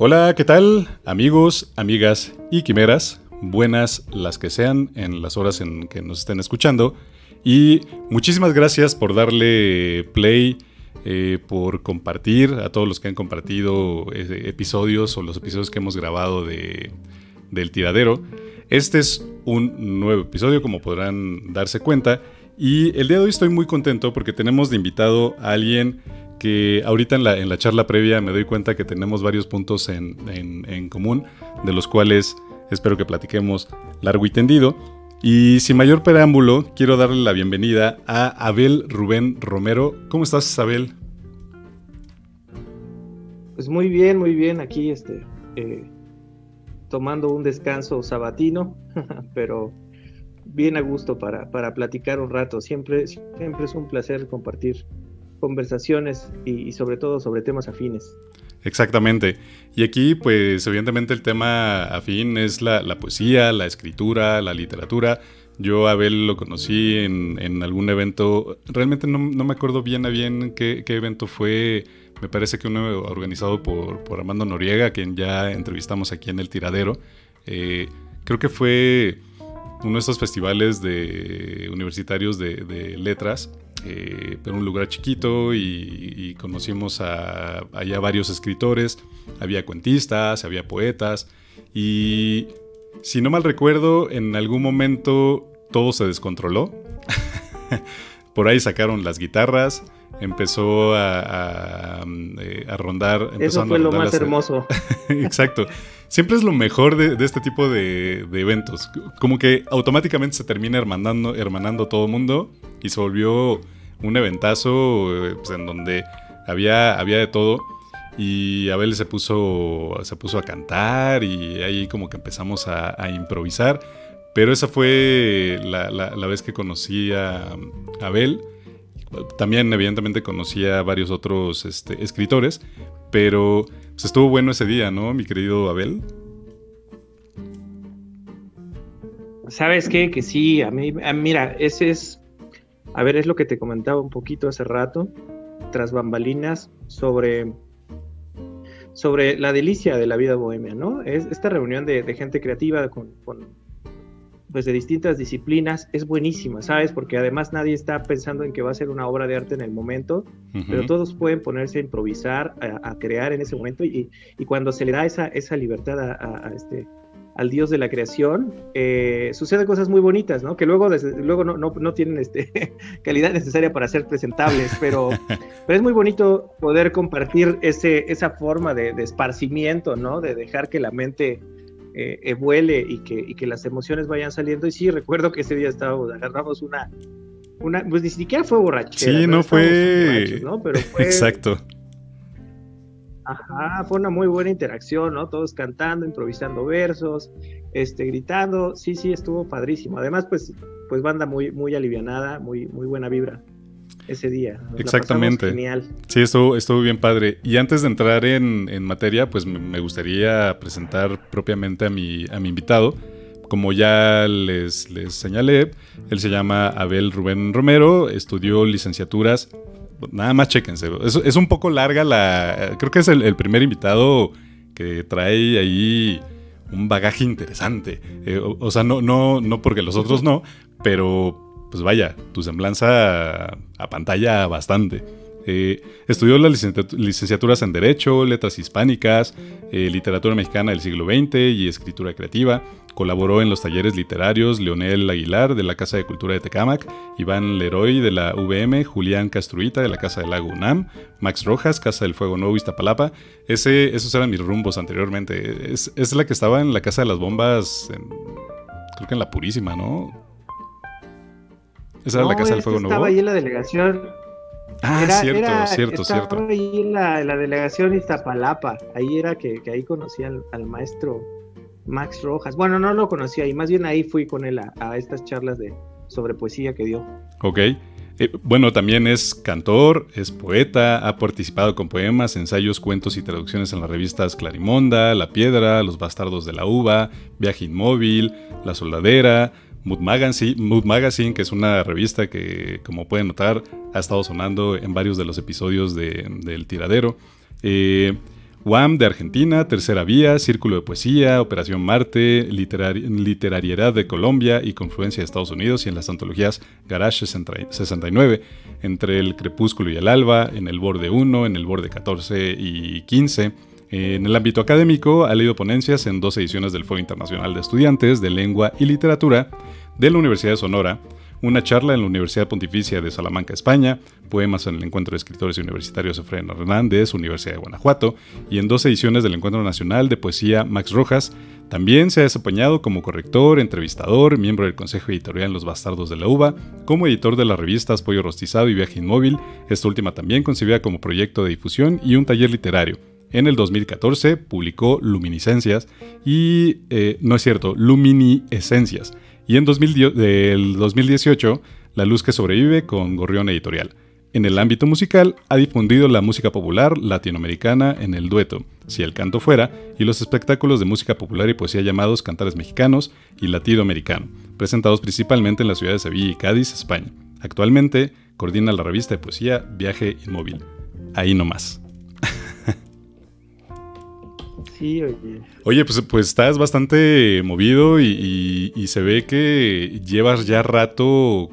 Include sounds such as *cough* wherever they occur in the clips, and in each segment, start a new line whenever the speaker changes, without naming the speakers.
Hola, ¿qué tal? Amigos, amigas y quimeras, buenas las que sean en las horas en que nos estén escuchando. Y muchísimas gracias por darle play, eh, por compartir a todos los que han compartido eh, episodios o los episodios que hemos grabado de, del tiradero. Este es un nuevo episodio, como podrán darse cuenta. Y el día de hoy estoy muy contento porque tenemos de invitado a alguien que ahorita en la, en la charla previa me doy cuenta que tenemos varios puntos en, en, común, de los cuales espero que platiquemos largo y tendido. Y sin mayor preámbulo, quiero darle la bienvenida a Abel Rubén Romero. ¿Cómo estás, Abel?
Pues muy bien, muy bien. Aquí este, eh, tomando un descanso sabatino, *laughs* pero bien a gusto para, para platicar un rato. Siempre, siempre es un placer compartir conversaciones y, sobre todo sobre temas afines.
Exactamente. Y aquí, pues, evidentemente el tema afín es la, poesía, la escritura, la literatura. Yo Abel lo conocí en, algún evento, realmente no, me acuerdo bien a bien qué, evento fue, me parece que uno organizado por, Armando Noriega, quien ya entrevistamos aquí en El Tiradero. Eh, creo que fue uno de estos festivales de universitarios de, de letras eh, pero un lugar chiquito y, conocimos a, allá varios escritores, había cuentistas, había poetas y si no mal recuerdo, en algún momento todo se descontroló. *laughs* Por ahí sacaron las guitarras, empezó a, eh, rondar.
Eso fue lo más hermoso. *laughs*
Exacto. Siempre es lo mejor de, este tipo de, eventos. Como que automáticamente se termina hermanando, hermanando todo el mundo y se volvió un eventazo eh, pues, en donde había, había de todo. Y Abel se puso, se puso a cantar y ahí como que empezamos a, improvisar. Pero esa fue la, la, vez que conocí a Abel. También evidentemente conocí a varios otros este, escritores, pero pues, estuvo bueno ese día, ¿no, mi querido Abel?
¿Sabes qué? Que sí, a mí, mira, ese es a ver, es lo que te comentaba un poquito hace rato, tras bambalinas, sobre, sobre la delicia de la vida bohemia, ¿no? Es esta reunión de, gente creativa con, pues de distintas disciplinas es buenísima, ¿sabes? Porque además nadie está pensando en que va a ser una obra de arte en el momento, pero todos pueden ponerse a improvisar, a, crear en ese momento y, cuando se le da esa, esa libertad a, este, al dios de la creación, eh, suceden cosas muy bonitas, ¿no? Que luego, luego no, no, tienen este, *laughs* calidad necesaria para ser presentables, pero, *laughs* pero es muy bonito poder compartir ese, esa forma de, esparcimiento, ¿no? De dejar que la mente eh, vuele y que, y que las emociones vayan saliendo. Y sí, recuerdo que ese día estábamos, agarramos una, una pues ni siquiera fue borrachera.
Sí, no fue... ¿no? Pero fue... *laughs* Exacto
Ajá, fue una muy buena interacción, ¿no? Todos cantando, improvisando versos, este, gritando. Sí, sí, estuvo padrísimo. Además, pues, pues banda muy, muy alivianada, muy, muy buena vibra ese día.
Exactamente. Genial. Sí, estuvo, estuvo bien padre. Y antes de entrar en, materia, pues me gustaría presentar propiamente a mi, a mi invitado. Como ya les, les señalé, él se llama Abel Rubén Romero, estudió licenciaturas nada más chéquense. Es, un poco larga la. Creo que es el, primer invitado que trae ahí un bagaje interesante. Eh, o, sea, no, no, no porque los otros no, pero pues vaya, tu semblanza a pantalla bastante. Eh, estudió las licenciaturas en Derecho, Letras Hispánicas, eh, Literatura Mexicana del siglo XX y Escritura Creativa. Colaboró en los talleres literarios Leonel Aguilar de la Casa de Cultura de Tecámac, Iván Leroy de la VM, Julián Castruita de la Casa del Lago UNAM, Max Rojas, Casa del Fuego Nuevo Iztapalapa. Ese, esos eran mis rumbos anteriormente. Es, la que estaba en la Casa de las Bombas, creo que en La Purísima, ¿no?
Esa era la Casa del Fuego Nuevo. Estaba ahí en la delegación
Ah, cierto, cierto, cierto.
ahí en la, la, delegación Iztapalapa. Ahí era que, ahí conocí al, maestro Max Rojas. Bueno, no lo conocía ahí, más bien ahí fui con él a, estas charlas de sobre poesía que dio.
Ok. Eh, bueno, también es cantor, es poeta, ha participado con poemas, ensayos, cuentos y traducciones en las revistas Clarimonda, La Piedra, Los Bastardos de la Uva, Viaje Inmóvil, La Soldadera, Mood Magazine, que es una revista que, como pueden notar, ha estado sonando en varios de los episodios de, del tiradero. Eh, de Argentina, Tercera Vía, Círculo de Poesía, Operación Marte, Literariedad de Colombia y Confluencia de Estados Unidos y en las antologías Garage 69, entre el crepúsculo y el alba, en el borde 1, en el borde 14 y 15. En el ámbito académico ha leído ponencias en dos ediciones del Foro Internacional de Estudiantes de Lengua y Literatura de la Universidad de Sonora, una charla en la Universidad Pontificia de Salamanca, España, poemas en el Encuentro de Escritores Universitarios Efraín Hernández, Universidad de Guanajuato, y en dos ediciones del Encuentro Nacional de Poesía Max Rojas. También se ha desempeñado como corrector, entrevistador, miembro del Consejo Editorial Los Bastardos de la Uva, como editor de las revistas Pollo Rostizado y Viaje Inmóvil, esta última también concebida como proyecto de difusión y un taller literario. En el 2014 publicó Luminiscencias y, eh, no es cierto, Luminiscencias, y en 2018, La Luz que Sobrevive con Gorrión Editorial. En el ámbito musical, ha difundido la música popular latinoamericana en el dueto, Si el canto fuera, y los espectáculos de música popular y poesía llamados Cantares Mexicanos y Latido Americano, presentados principalmente en las ciudades de Sevilla y Cádiz, España. Actualmente, coordina la revista de poesía Viaje Inmóvil. Ahí nomás. Oye. pues, pues estás bastante movido y, se ve que llevas ya rato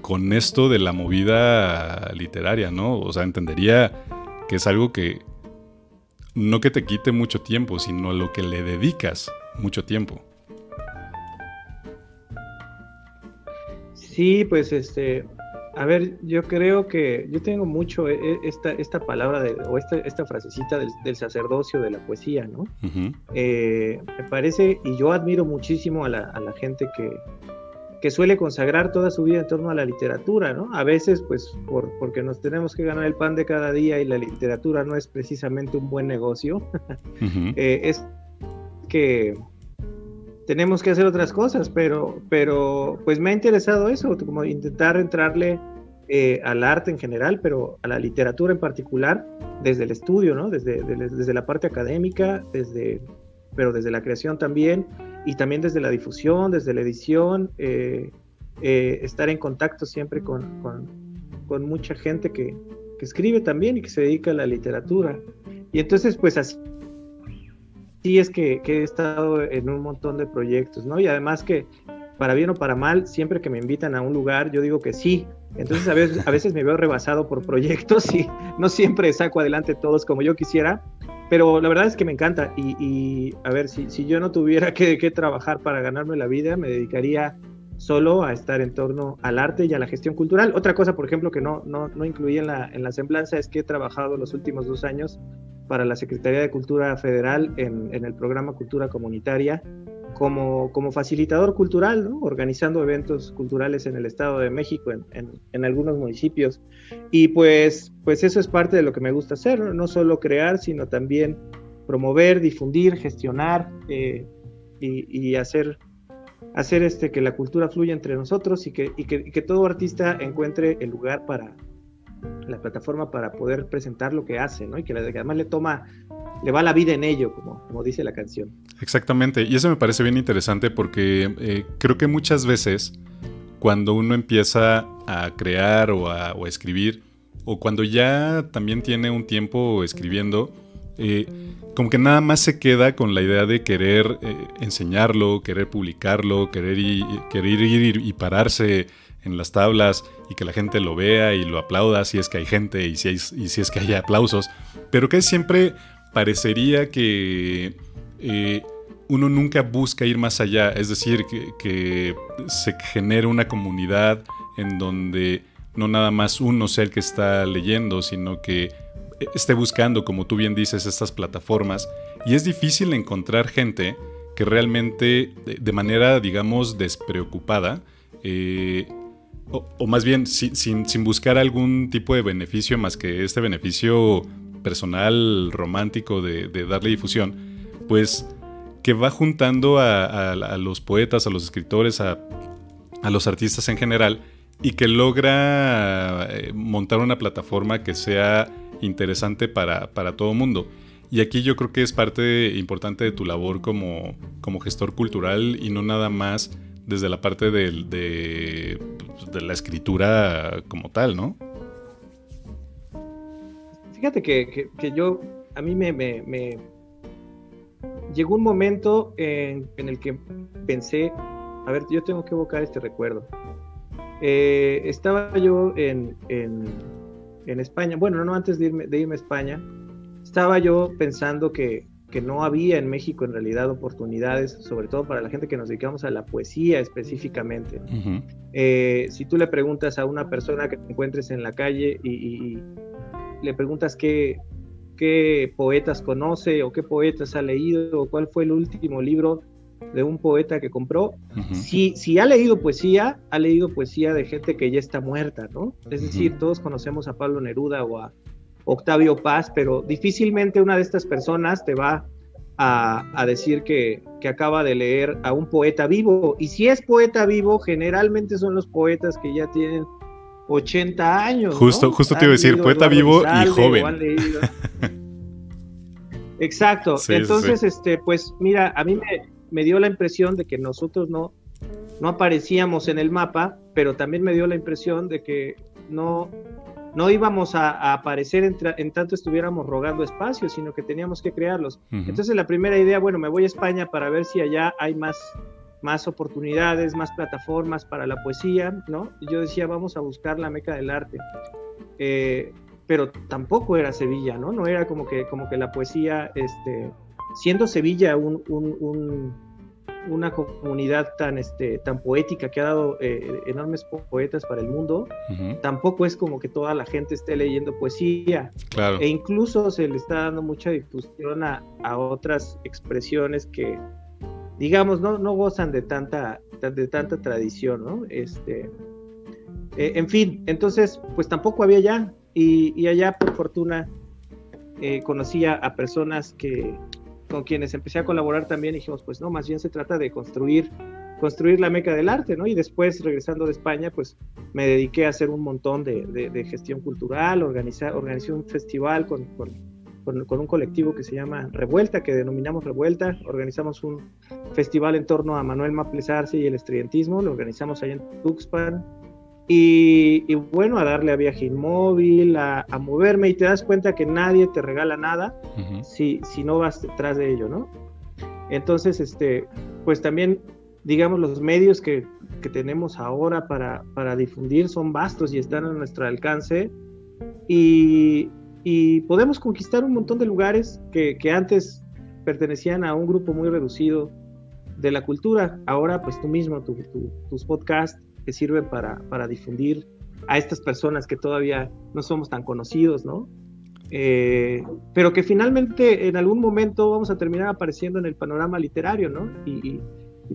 con esto de la movida literaria, ¿no? O sea, entendería que es algo que no que te quite mucho tiempo, sino a lo que le dedicas mucho tiempo.
Sí, pues este, a ver, yo creo que yo tengo mucho e, e, esta, esta palabra de, o esta, esta frasecita del, sacerdocio de la poesía, ¿no? Eh, me parece, y yo admiro muchísimo a la, a la gente que, que, suele consagrar toda su vida en torno a la literatura, ¿no? A veces, pues, por, porque nos tenemos que ganar el pan de cada día y la literatura no es precisamente un buen negocio, *laughs* eh, es que tenemos que hacer otras cosas, pero, pero pues me ha interesado eso, como intentar entrarle eh, al arte en general, pero a la literatura en particular, desde el estudio, ¿no? Desde, desde la parte académica, desde, pero desde la creación también, y también desde la difusión, desde la edición, eh, eh, estar en contacto siempre con, con, mucha gente que, que escribe también y que se dedica a la literatura. Y entonces, pues así sí es que, he estado en un montón de proyectos, ¿no? Y además que, para bien o para mal, siempre que me invitan a un lugar, yo digo que sí. Entonces a veces, me veo rebasado por proyectos y no siempre saco adelante todos como yo quisiera, pero la verdad es que me encanta. Y, a ver, si, yo no tuviera que, trabajar para ganarme la vida, me dedicaría solo a estar en torno al arte y a la gestión cultural. Otra cosa, por ejemplo, que no, no, no incluí en la, en la semblanza es que he trabajado los últimos dos años para la Secretaría de Cultura Federal en, el programa Cultura Comunitaria como, como facilitador cultural, organizando eventos culturales en el Estado de México, en, algunos municipios. Y pues, pues eso es parte de lo que me gusta hacer, no, solo crear, sino también promover, difundir, gestionar eh, y, hacer, hacer este, que la cultura fluya entre nosotros y que, y que todo artista encuentre el lugar para, la plataforma para poder presentar lo que hace, ¿no? Y que, además le toma, le va la vida en ello, como, como dice la canción.
Exactamente, y eso me parece bien interesante porque eh, creo que muchas veces cuando uno empieza a crear o a, escribir, o cuando ya también tiene un tiempo escribiendo, eh, como que nada más se queda con la idea de querer eh, enseñarlo, querer publicarlo, querer, querer ir y pararse en las tablas y que la gente lo vea y lo aplauda si es que hay gente y si, es que hay aplausos, pero que siempre parecería que eh, uno nunca busca ir más allá, es decir, que, se genere una comunidad en donde no nada más uno sea el que está leyendo, sino que esté buscando, como tú bien dices, estas plataformas. Y es difícil encontrar gente que realmente, de manera, digamos, despreocupada, eh, o, más bien sin, buscar algún tipo de beneficio más que este beneficio personal, romántico de, darle difusión, pues que va juntando a, los poetas, a los escritores, a, los artistas en general y que logra eh, montar una plataforma que sea interesante para, para todo mundo. Y aquí yo creo que es parte importante de tu labor como, como gestor cultural y no nada más desde la parte de, de, la escritura como tal, ¿no?
Fíjate que, yo a mí me, llegó un momento en, el que pensé, a ver, yo tengo que evocar este recuerdo. Eh, estaba yo en, España, bueno, no antes de irme, de irme a España, estaba yo pensando que, que no había en México en realidad oportunidades, sobre todo para la gente que nos dedicamos a la poesía específicamente. Eh, si tú le preguntas a una persona que te encuentres en la calle y, le preguntas qué, qué, poetas conoce o qué poetas ha leído o cuál fue el último libro de un poeta que compró, si, si ha leído poesía, ha leído poesía de gente que ya está muerta, ¿no? Es decir, todos conocemos a Pablo Neruda o a Octavio Paz, pero difícilmente una de estas personas te va a, decir que, acaba de leer a un poeta vivo. Y si es poeta vivo, generalmente son los poetas que ya tienen 80 años.
Justo, justo te iba a decir, poeta vivo y joven. *laughs*
Exacto. Entonces, este, pues mira, a mí me, me, dio la impresión de que nosotros no, no aparecíamos en el mapa, pero también me dio la impresión de que no, no íbamos a, aparecer en, tanto estuviéramos rogando espacios, sino que teníamos que crearlos. Entonces la primera idea, bueno, me voy a España para ver si allá hay más, más oportunidades, más plataformas para la poesía, ¿no? Y yo decía, vamos a buscar la meca del arte. Eh, pero tampoco era Sevilla, ¿no? No era como que, como que la poesía, este, siendo Sevilla un una comunidad tan, este, tan poética que ha dado eh, enormes poetas para el mundo, tampoco es como que toda la gente esté leyendo poesía.
Claro.
E incluso se le está dando mucha difusión a, otras expresiones que, digamos, no, no gozan de tanta, de tanta tradición, ¿no? Este, eh, en fin, entonces, pues tampoco había ya. Y, allá, por fortuna, eh, conocía a personas que, con quienes empecé a colaborar también dijimos, pues no, más bien se trata de construir, construir la meca del arte, ¿no? Y después, regresando de España, pues me dediqué a hacer un montón de, gestión cultural, organizar, organizé un festival con, con, un colectivo que se llama Revuelta, que denominamos Revuelta, organizamos un festival en torno a Manuel Maples Arce y el estudiantismo, lo organizamos allá en Tuxpan, y, bueno, a darle a viaje inmóvil, a, moverme y te das cuenta que nadie te regala nada si, si no vas detrás de ello, ¿no? Entonces, este, pues también, digamos, los medios que, que tenemos ahora para, para, difundir son vastos y están a nuestro alcance y, y podemos conquistar un montón de lugares que, que antes pertenecían a un grupo muy reducido de la cultura. Ahora, pues tú mismo, tus podcasts, que sirven para, para difundir a estas personas que todavía no somos tan conocidos, ¿no? Eh, pero que finalmente en algún momento vamos a terminar apareciendo en el panorama literario, ¿no? Y,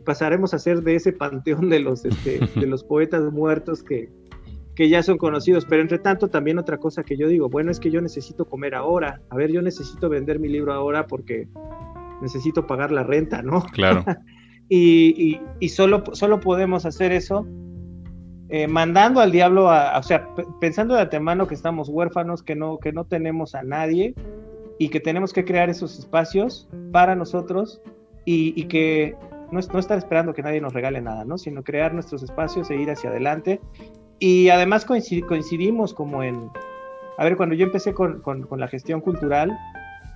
pasaremos a ser de ese panteón de los, este, *laughs* de los poetas muertos que, que ya son conocidos. Pero entre tanto, también otra cosa que yo digo, bueno, es que yo necesito comer ahora. A ver, yo necesito vender mi libro ahora porque necesito pagar la renta, ¿no?
Claro. *laughs*
y, y, solo, solo podemos hacer eso eh, mandando al diablo, a, o sea, pensando de antemano que estamos huérfanos, que no, que no tenemos a nadie y que tenemos que crear esos espacios para nosotros y, que no, no, estar esperando que nadie nos regale nada, ¿no? Sino crear nuestros espacios e ir hacia adelante. Y además coincidimos como en, a ver, cuando yo empecé con, con, la gestión cultural,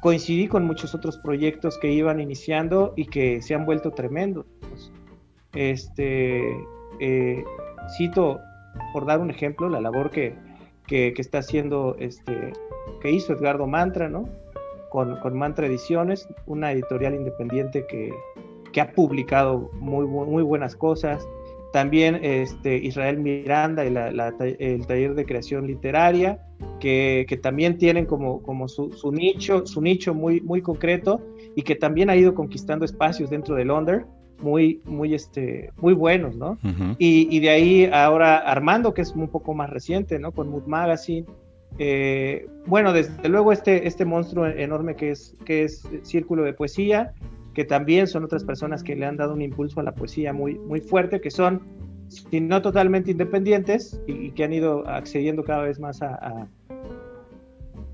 coincidí con muchos otros proyectos que iban iniciando y que se han vuelto tremendos. Este, eh, cito, por dar un ejemplo, la labor que, está haciendo, este, que hizo Edgardo Mantra, ¿no? Con, Mantra Ediciones, una editorial independiente que, ha publicado muy, muy buenas cosas. También este, Israel Miranda y el taller de creación literaria, que, también tienen como, como su, nicho, su nicho muy, muy concreto y que también ha ido conquistando espacios dentro del Under muy, muy, este, muy buenos, ¿no? y, de ahí ahora Armando, que es un poco más reciente, ¿no? Con Mood Magazine. Eh, bueno, desde luego este, este monstruo enorme que es, que es Círculo de Poesía, que también son otras personas que le han dado un impulso a la poesía muy, muy fuerte, que son, si no totalmente independientes, y, que han ido accediendo cada vez más a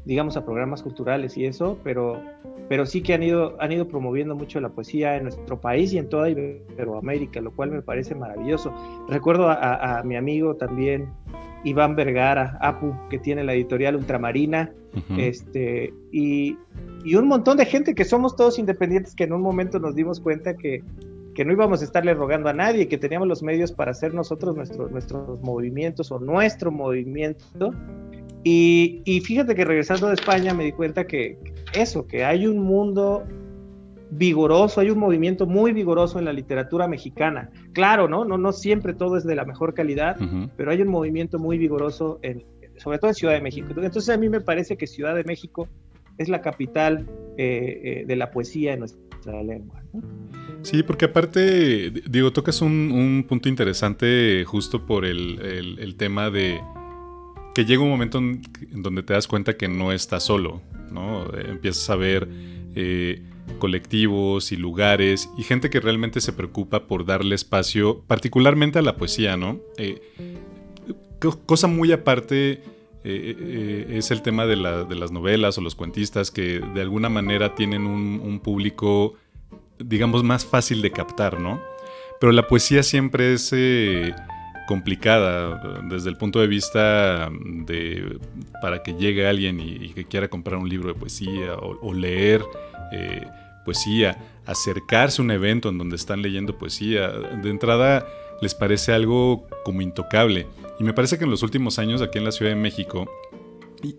digamos, a programas culturales y eso, pero pero sí que han ido, han ido promoviendo mucho la poesía en nuestro país y en toda Iberoamérica, lo cual me parece maravilloso. Recuerdo a, mi amigo también, Iván Vergara, Apu, que tiene la editorial Ultramarina, este, y, y un montón de gente que somos todos independientes que en un momento nos dimos cuenta que, que no íbamos a estarle rogando a nadie, que teníamos los medios para hacer nosotros nuestros nuestros movimientos o nuestro movimiento. Y, y, fíjate que regresando de España me di cuenta que eso, que hay un mundo vigoroso, hay un movimiento muy vigoroso en la literatura mexicana. Claro, ¿no? No, no siempre todo es de la mejor calidad, pero hay un movimiento muy vigoroso, en, sobre todo en Ciudad de México. Entonces a mí me parece que Ciudad de México es la capital eh, eh, de la poesía en nuestra lengua.
Sí, porque aparte, digo, tocas un, punto interesante justo por el, tema de que llega un momento en, donde te das cuenta que no estás solo, ¿no? Empiezas a ver eh, colectivos y lugares y gente que realmente se preocupa por darle espacio, particularmente a la poesía, ¿no? cosa muy aparte eh, eh, es el tema de, las novelas o los cuentistas que de alguna manera tienen un, público, digamos, más fácil de captar, ¿no? Pero la poesía siempre es eh, complicada desde el punto de vista de para que llegue alguien y, que quiera comprar un libro de poesía o, leer poesía, acercarse a un evento en donde están leyendo poesía. De entrada les parece algo como intocable. Y me parece que en los últimos años aquí en la Ciudad de México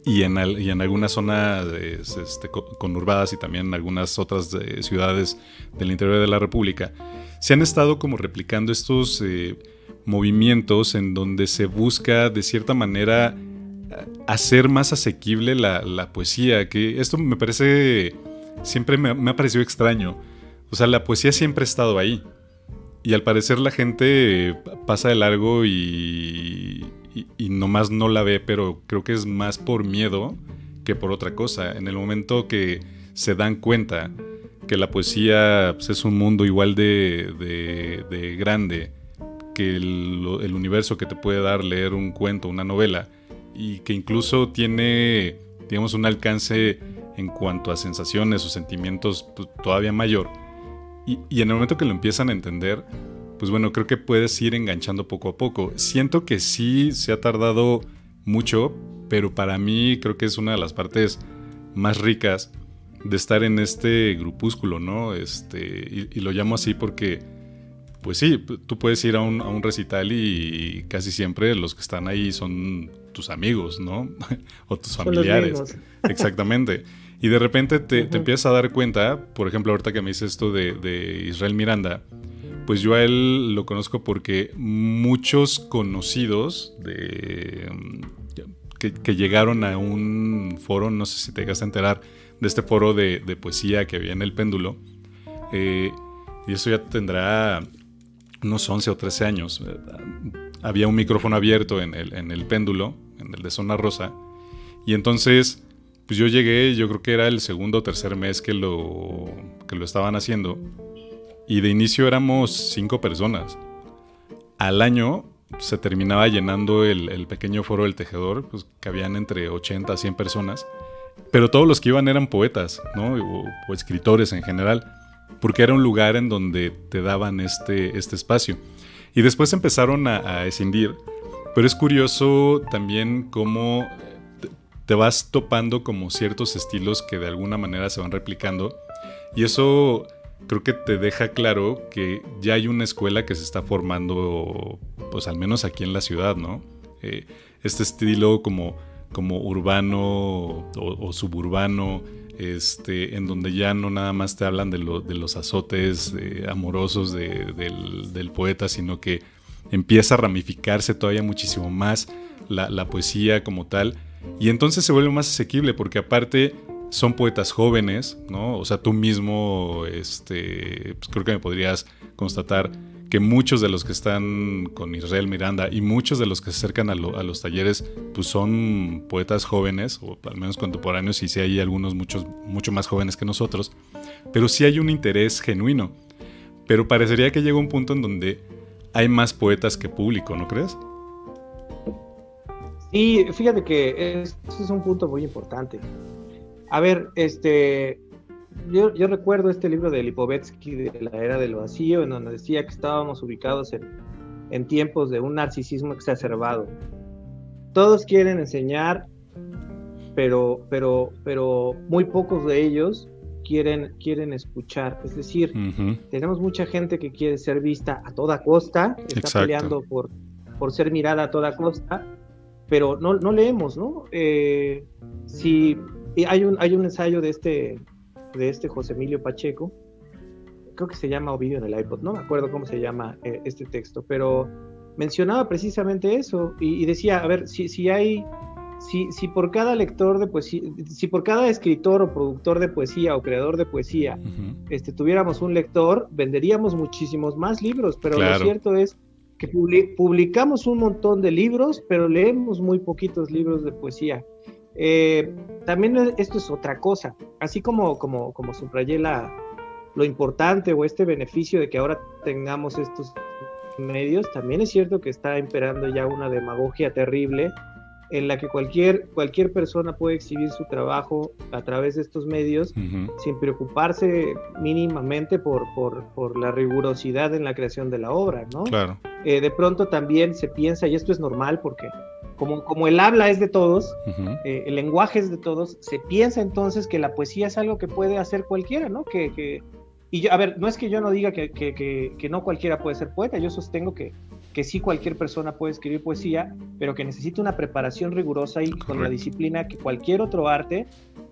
y, en, en, algunas zonas este, conurbadas y también en algunas otras eh, ciudades del interior de la República, se han estado como replicando estos eh, movimientos en donde se busca de cierta manera hacer más asequible la, poesía, que esto me parece, siempre me, me ha parecido extraño. O sea, la poesía siempre ha estado ahí. Y al parecer la gente pasa de largo y, y, nomás no la ve, pero creo que es más por miedo que por otra cosa. En el momento que se dan cuenta que la poesía pues, es un mundo igual de, de, grande que el, universo que te puede dar leer un cuento, una novela, y que incluso tiene, digamos, un alcance en cuanto a sensaciones o sentimientos pues, todavía mayor y, en el momento que lo empiezan a entender, pues bueno, creo que puedes ir enganchando poco a poco. Siento que sí se ha tardado mucho, pero para mí creo que es una de las partes más ricas de estar en este grupúsculo, ¿no? Este, y, lo llamo así porque, pues sí, tú puedes ir a un, a un, recital y casi siempre los que están ahí son tus amigos, ¿no? *laughs* o tus familiares. *laughs* Exactamente. Y de repente te, empiezas a dar cuenta, por ejemplo, ahorita que me dices esto de, Israel Miranda, pues yo a él lo conozco porque muchos conocidos de, que, llegaron a un foro, no sé si te llegas a enterar, de este foro de, poesía que había en el péndulo, eh, y eso ya tendrá unos 11 o 13 años. Había un micrófono abierto en el, en el péndulo, en el de Zona Rosa, y entonces pues yo llegué, yo creo que era el segundo o tercer mes que lo, que lo estaban haciendo. Y de inicio éramos cinco personas. Al año se terminaba llenando el, pequeño foro del tejedor, pues que habían entre 80 a 100 personas. Pero todos los que iban eran poetas, ¿no? O, escritores en general. Porque era un lugar en donde te daban este, este espacio. Y después empezaron a, a escindir. Pero es curioso también cómo te vas topando como ciertos estilos que de alguna manera se van replicando. Y eso creo que te deja claro que ya hay una escuela que se está formando, pues al menos aquí en la ciudad, ¿no? Eh, este estilo como, como urbano o, suburbano, este, en donde ya no nada más te hablan de, los azotes eh, amorosos del, poeta, sino que empieza a ramificarse todavía muchísimo más la, la poesía como tal y entonces se vuelve más asequible porque aparte son poetas jóvenes, ¿no? O sea, tú mismo, este, pues creo que me podrías constatar que muchos de los que están con Israel Miranda y muchos de los que se acercan a, los talleres, pues son poetas jóvenes, o al menos contemporáneos, y sí hay algunos muchos, mucho más jóvenes que nosotros, pero sí hay un interés genuino. Pero parecería que llega un punto en donde hay más poetas que público, ¿no crees?
Y fíjate que ese es un punto muy importante. A ver, este, yo, recuerdo este libro de Lipovetsky de la era del vacío, en donde decía que estábamos ubicados en, en tiempos de un narcisismo exacerbado. Todos quieren enseñar pero, pero, pero muy pocos de ellos quieren, quieren escuchar. Es decir, tenemos mucha gente que quiere ser vista a toda costa, está peleando por, por ser mirada a toda costa, pero no, no leemos, ¿no? Eh, si hay un, hay un ensayo de este, de este José Emilio Pacheco, creo que se llama Ovidio en el iPod, no me acuerdo cómo se llama eh, este texto, pero mencionaba precisamente eso y, decía, a ver, si, si hay, si, si, por cada lector de poesía, si por cada escritor o productor de poesía o creador de poesía este, tuviéramos un lector, venderíamos muchísimos más libros, pero lo cierto es que publicamos un montón de libros, pero leemos muy poquitos libros de poesía. Eh, también esto es otra cosa, así como, como, como subrayé la, lo importante o este beneficio de que ahora tengamos estos medios, también es cierto que está imperando ya una demagogia terrible en la que cualquier, cualquier persona puede exhibir su trabajo a través de estos medios sin preocuparse mínimamente por, por, la rigurosidad en la creación de la obra, ¿no?
Claro.
Eh, de pronto también se piensa, y esto es normal porque como, como el habla es de todos, eh, el lenguaje es de todos, se piensa entonces que la poesía es algo que puede hacer cualquiera, ¿no? Que, que, y yo, a ver, no es que yo no diga que, que, que, no cualquiera puede ser poeta, yo sostengo que, que sí cualquier persona puede escribir poesía, pero que necesita una preparación rigurosa y con la disciplina que cualquier otro arte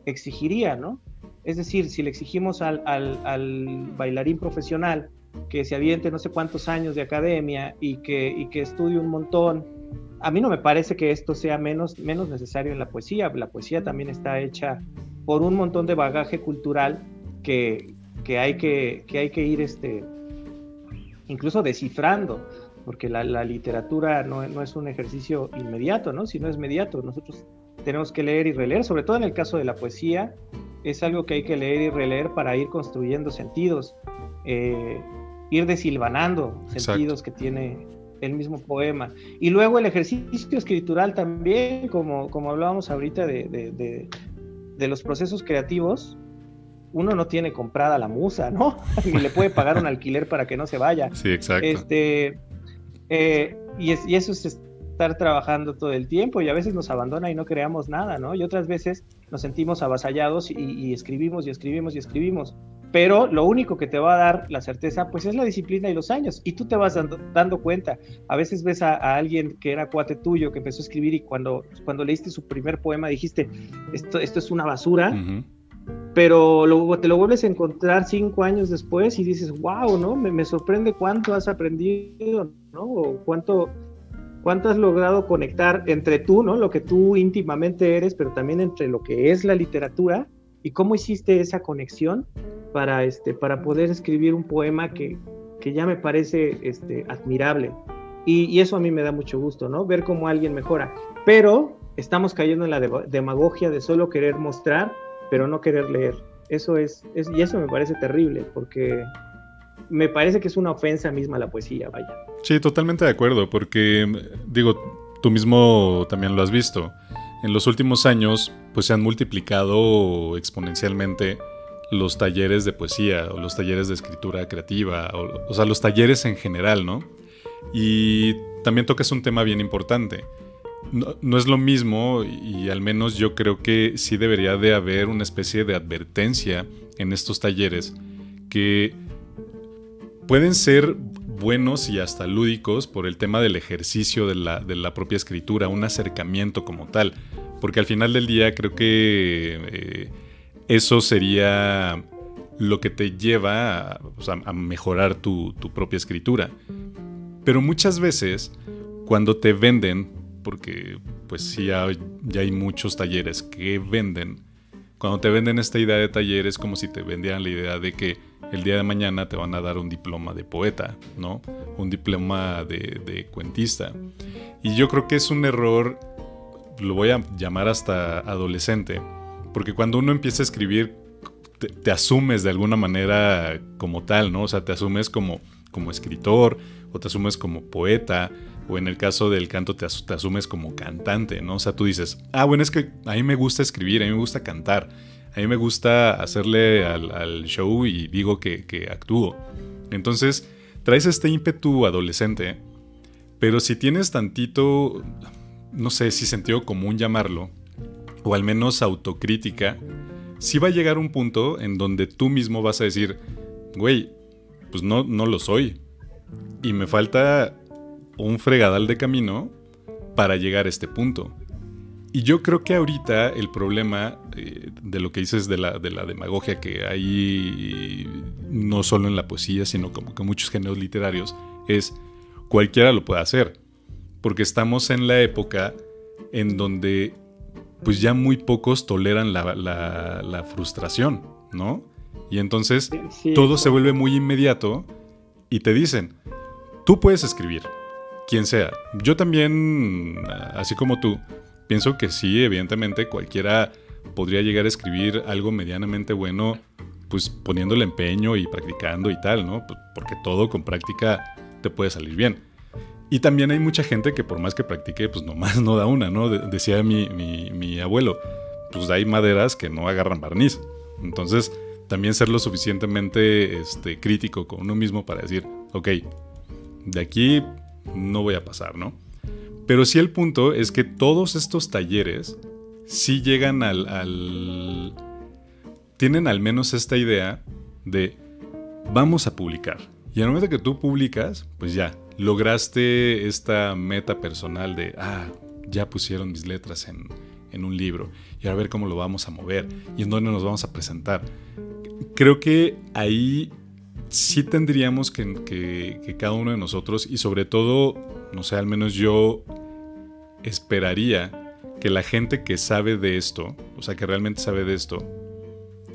exigiría, ¿no? Es decir, si le exigimos al, al, al bailarín profesional que se aviente no sé cuántos años de academia y que, y que estudie un montón, a mí no me parece que esto sea menos, menos necesario en la poesía. La poesía también está hecha por un montón de bagaje cultural que, que hay que, que hay que ir este, incluso descifrando, porque la, literatura no, es un ejercicio inmediato, ¿no? sino es mediato. Nosotros tenemos que leer y releer, sobre todo en el caso de la poesía, es algo que hay que leer y releer para ir construyendo sentidos, eh, ir desilvanando sentidos que tiene el mismo poema. Y luego el ejercicio escritural también, como, como hablábamos ahorita de, de, de los procesos creativos, uno no tiene comprada la musa, ¿no? *laughs* Ni le puede pagar un alquiler para que no se vaya.
Sí, exacto.
Este, eh, y, eso es estar trabajando todo el tiempo y a veces nos abandona y no creamos nada, ¿no? Y otras veces nos sentimos avasallados y, escribimos y escribimos y escribimos. Pero lo único que te va a dar la certeza, pues es la disciplina y los años. Y tú te vas dando, cuenta. A veces ves a, alguien que era cuate tuyo, que empezó a escribir y cuando, cuando leíste su primer poema dijiste, esto, esto es una basura pero luego te lo vuelves a encontrar cinco años después y dices, wow, ¿no? Me, sorprende cuánto has aprendido, ¿no? O cuánto, cuánto has logrado conectar entre tú, ¿no? Lo que tú íntimamente eres, pero también entre lo que es la literatura y cómo hiciste esa conexión para, este, para poder escribir un poema que, que ya me parece este, admirable. Y, y, eso a mí me da mucho gusto, ¿no? Ver cómo alguien mejora. Pero estamos cayendo en la demagogia de solo querer mostrar pero no querer leer. Eso es, y eso me parece terrible, porque me parece que es una ofensa misma la poesía, vaya.
Sí, totalmente de acuerdo, porque digo, tú mismo también lo has visto. En los últimos años, pues se han multiplicado exponencialmente los talleres de poesía o los talleres de escritura creativa, o, sea, los talleres en general, ¿no? Y también tocas un tema bien importante no, es lo mismo y al menos yo creo que sí debería de haber una especie de advertencia en estos talleres que pueden ser buenos y hasta lúdicos por el tema del ejercicio de la, propia escritura, un acercamiento como tal, porque al final del día creo que eh, eso sería lo que te lleva a, mejorar tu, propia escritura. Pero muchas veces, cuando te venden porque pues sí ya, hay muchos talleres que venden. Cuando te venden esta idea de talleres como si te vendieran la idea de que el día de mañana te van a dar un diploma de poeta, ¿no? Un diploma de, cuentista. Y yo creo que es un error, lo voy a llamar hasta adolescente, porque cuando uno empieza a escribir, te, asumes de alguna manera como tal, ¿no? O sea, te asumes como, como escritor o te asumes como poeta o en el caso del canto te, asumes como cantante, ¿no? O sea, tú dices, ah, bueno, es que a mí me gusta escribir, a mí me gusta cantar, a mí me gusta hacerle al, show y digo que, actúo. Entonces, traes este ímpetu adolescente, pero si tienes tantito, no sé si sentido común llamarlo, o al menos autocrítica, sí va a llegar un punto en donde tú mismo vas a decir, güey, pues no, no lo soy. Y me falta un fregadal de camino para llegar a este punto. Y yo creo que ahorita el problema de lo que dices de la, de la demagogia que hay no solo en la poesía, sino como que muchos géneros literarios, es cualquiera lo puede hacer. Porque estamos en la época en donde pues ya muy pocos toleran la, frustración, ¿no? Y entonces todo se vuelve muy inmediato y te dicen, tú puedes escribir, quien sea. Yo también, así como tú, pienso que sí, evidentemente cualquiera podría llegar a escribir algo medianamente bueno, pues poniéndole empeño y practicando y tal, ¿no? Porque todo con práctica te puede salir bien. Y también hay mucha gente que por más que practique, pues nomás no da una, ¿no? decía mi, mi, abuelo, pues hay maderas que no agarran barniz. Entonces, también ser lo suficientemente este, crítico con uno mismo para decir, ok, de aquí no voy a pasar, ¿no? Pero sí el punto es que todos estos talleres sí llegan al, tienen al menos esta idea de vamos a publicar. Y al momento que tú publicas, pues ya, lograste esta meta personal de, ah, ya pusieron mis letras en, en un libro y a ver cómo lo vamos a mover y en dónde nos vamos a presentar. Creo que ahí sí tendríamos que, que, cada uno de nosotros y sobre todo, no sé, al menos yo esperaría que la gente que sabe de esto, o sea, que realmente sabe de esto,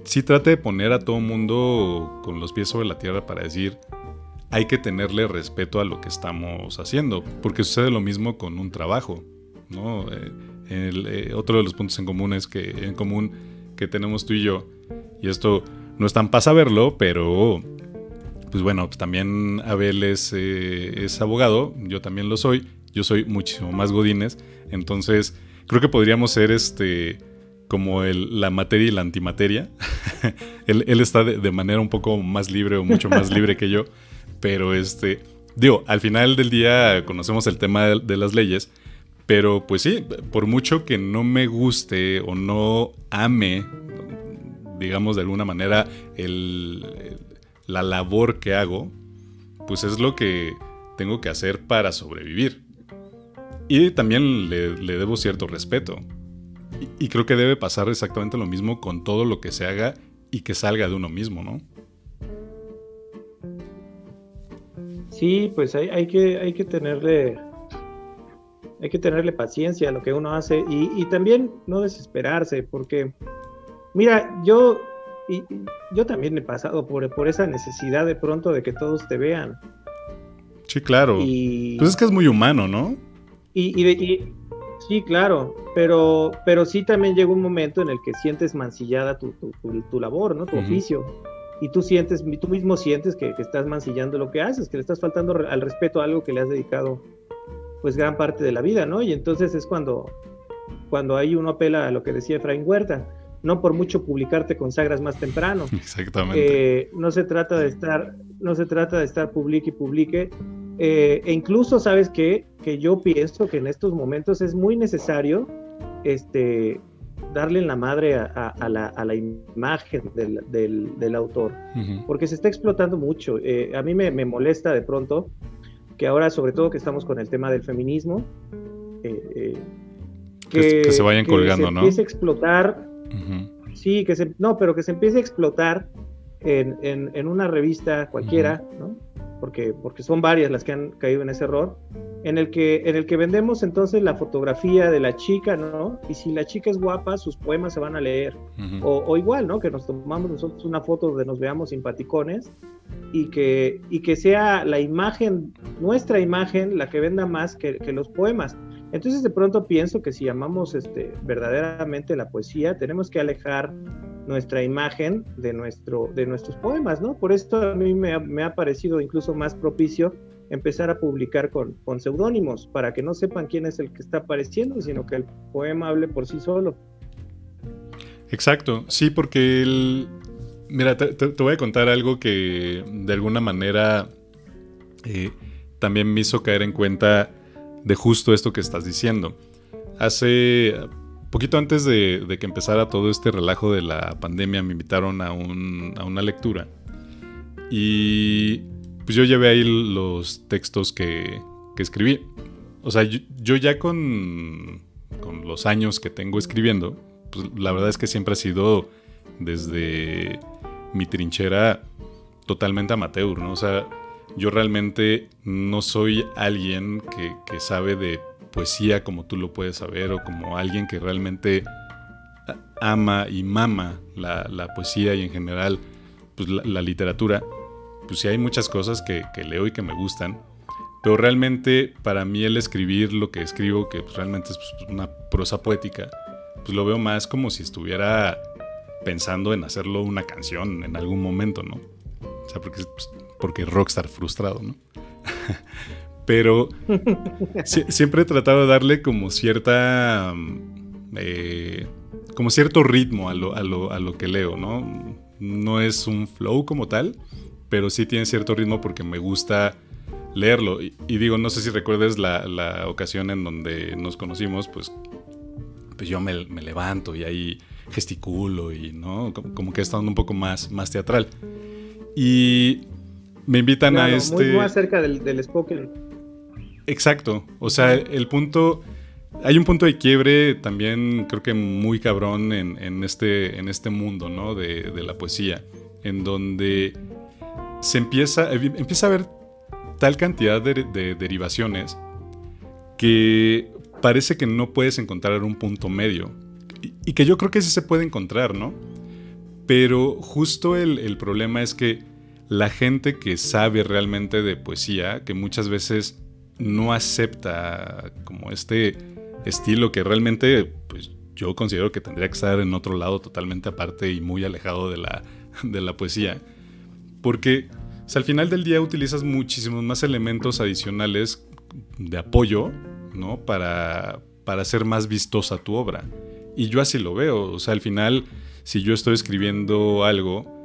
sí trate de poner a todo mundo con los pies sobre la tierra para decir, hay que tenerle respeto a lo que estamos haciendo, porque sucede lo mismo con un trabajo, ¿no? Eh, eh, otro de los puntos en común es que en común que tenemos tú y yo, y esto no es tan para saberlo, pero pues bueno, también Abel es, eh, es abogado, yo también lo soy, yo soy muchísimo más godines, entonces creo que podríamos ser este como el, la materia y la antimateria. *laughs* él, está de, de, manera un poco más libre o mucho más libre que yo. Pero este, digo, al final del día conocemos el tema de, las leyes, pero pues sí, por mucho que no me guste o no ame, digamos de alguna manera, el, la labor que hago, pues es lo que tengo que hacer para sobrevivir. Y también le, debo cierto respeto. y, creo que debe pasar exactamente lo mismo con todo lo que se haga y que salga de uno mismo, ¿no?
Sí, pues hay, hay, que, hay que tenerle hay que tenerle paciencia a lo que uno hace y, también no desesperarse, porque mira, yo y, yo también he pasado por, por esa necesidad de pronto de que todos te vean.
Sí, claro. Y, pues es que es muy humano, ¿no?
Y, y, sí, claro, pero, pero sí también llega un momento en el que sientes mancillada tu, tu, labor, ¿no? Tu oficio y tú sientes, tú mismo sientes que, estás mancillando lo que haces, que le estás faltando al respeto a algo que le has dedicado pues gran parte de la vida, ¿no? Y entonces es cuando, cuando ahí uno apela a lo que decía Efraín Huerta, no por mucho publicarte consagras más temprano. *laughs*
Exactamente.
Eh, no se trata de estar, no se trata de estar publique y publique. Eh, e incluso, ¿sabes qué? Que yo pienso que en estos momentos es muy necesario este, darle en la madre a, la, imagen del, autor, porque se está explotando mucho. Eh, a mí me, molesta de pronto que ahora, sobre todo que estamos con el tema del feminismo, eh, eh,
que, se vayan colgando, ¿no?
Empiece a explotar, sí, que se, no, pero que se empiece a explotar en, en una revista cualquiera, ¿no? Porque, porque son varias las que han caído en ese error, en el, que, en el que vendemos entonces la fotografía de la chica, ¿no? Y si la chica es guapa, sus poemas se van a leer. o, igual, ¿no? Que nos tomamos nosotros una foto donde nos veamos simpaticones y que, y que sea la imagen, nuestra imagen, la que venda más que, que los poemas. Entonces de pronto pienso que si amamos este, verdaderamente la poesía, tenemos que alejar nuestra imagen de, nuestro, de nuestros poemas, ¿no? Por esto a mí me ha, parecido incluso más propicio empezar a publicar con, con seudónimos, para que no sepan quién es el que está apareciendo, sino que el poema hable por sí solo.
Exacto, sí, porque el... Mira, te, voy a contar algo que de alguna manera eh, también me hizo caer en cuenta de justo esto que estás diciendo. Hace poquito antes de, que empezara todo este relajo de la pandemia, me invitaron a, una lectura. Y pues yo llevé ahí los textos que, escribí. O sea, yo, ya con, con, los años que tengo escribiendo, pues la verdad es que siempre ha sido desde mi trinchera totalmente amateur, ¿no? O sea, yo realmente no soy alguien que, que sabe de poesía como tú lo puedes saber o como alguien que realmente ama y mama la, poesía y en general pues, la, literatura, pues sí hay muchas cosas que, leo y que me gustan, pero realmente para mí el escribir lo que escribo, que pues, realmente es pues, una prosa poética, pues lo veo más como si estuviera pensando en hacerlo una canción en algún momento, ¿no? O sea, porque, porque rockstar frustrado, ¿no? *laughs* Pero *laughs* siempre he tratado de darle como cierta. Eh, como cierto ritmo a lo, a, lo, a lo que leo, ¿no? No es un flow como tal, pero sí tiene cierto ritmo porque me gusta leerlo. Y, digo, no sé si recuerdes la, ocasión en donde nos conocimos, pues, pues yo me, levanto y ahí gesticulo y, ¿no? Como, que está un poco más, más teatral. Y me invitan a este...
Muy, muy cerca del, del spoken.
Exacto. O sea, el punto. Hay un punto de quiebre también, creo que muy cabrón en, este, en este mundo, ¿no? De, la poesía. En donde se empieza. Empieza a haber tal cantidad de, derivaciones que parece que no puedes encontrar un punto medio. Y, que yo creo que sí se puede encontrar, ¿no? Pero justo el, el problema es que la gente que sabe realmente de poesía, que muchas veces no acepta como este estilo que realmente pues, yo considero que tendría que estar en otro lado totalmente aparte y muy alejado de la, de la poesía. Porque al final del día utilizas muchísimos más elementos adicionales de apoyo, ¿no? Para, para hacer más vistosa tu obra. Y yo así lo veo. O sea, al final, si yo estoy escribiendo algo,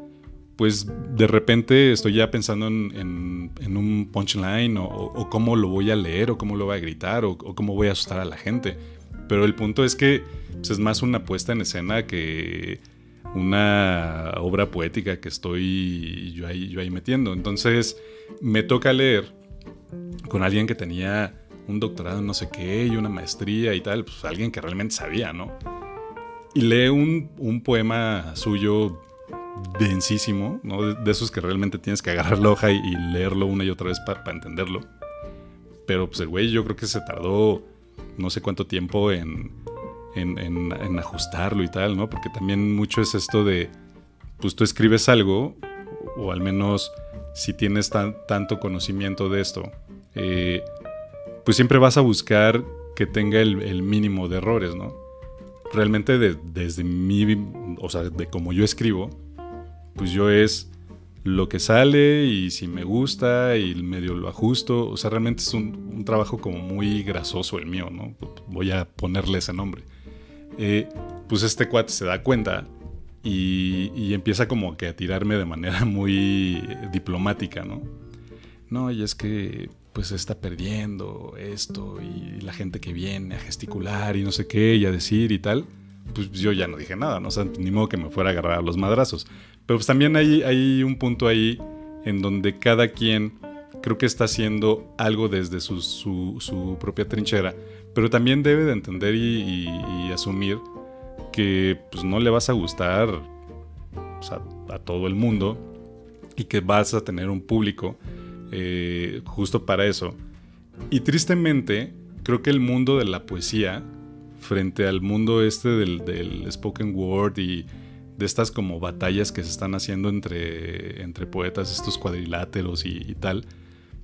pues de repente estoy ya pensando en, un punchline o, cómo lo voy a leer o cómo lo voy a gritar o, cómo voy a asustar a la gente. Pero el punto es que pues, es más una puesta en escena que una obra poética que estoy yo ahí, yo ahí metiendo. Entonces me toca leer con alguien que tenía un doctorado en no sé qué y una maestría y tal, pues alguien que realmente sabía, ¿no? Y lee un, un poema suyo densísimo, ¿no? De, esos que realmente tienes que agarrar la hoja y, leerlo una y otra vez para entenderlo. Pero pues el güey yo creo que se tardó no sé cuánto tiempo en, en, ajustarlo y tal, ¿no? Porque también mucho es esto de, pues tú escribes algo, o al menos si tienes tanto conocimiento de esto, eh, pues siempre vas a buscar que tenga el, mínimo de errores, ¿no? Realmente desde mi, o sea, de como yo escribo, pues yo es lo que sale y si me gusta y medio lo ajusto. O sea, realmente es un, trabajo como muy grasoso el mío, ¿no? Voy a ponerle ese nombre. Eh, pues este cuate se da cuenta y, empieza como que a tirarme de manera *laughs* muy diplomática, ¿no? No, y es que pues está perdiendo esto y la gente que viene a gesticular y no sé qué y a decir y tal. Pues yo ya no dije nada, ¿no? O sea, ni modo que me fuera a agarrar a los madrazos. Pero pues también hay, hay un punto ahí en donde cada quien creo que está haciendo algo desde su, propia trinchera, pero también debe de entender y, asumir que pues, no le vas a gustar a, todo el mundo y que vas a tener un público eh, justo para eso. Y tristemente, creo que el mundo de la poesía, frente al mundo este del, del spoken word y de estas como batallas que se están haciendo entre, entre poetas, estos cuadriláteros y, tal,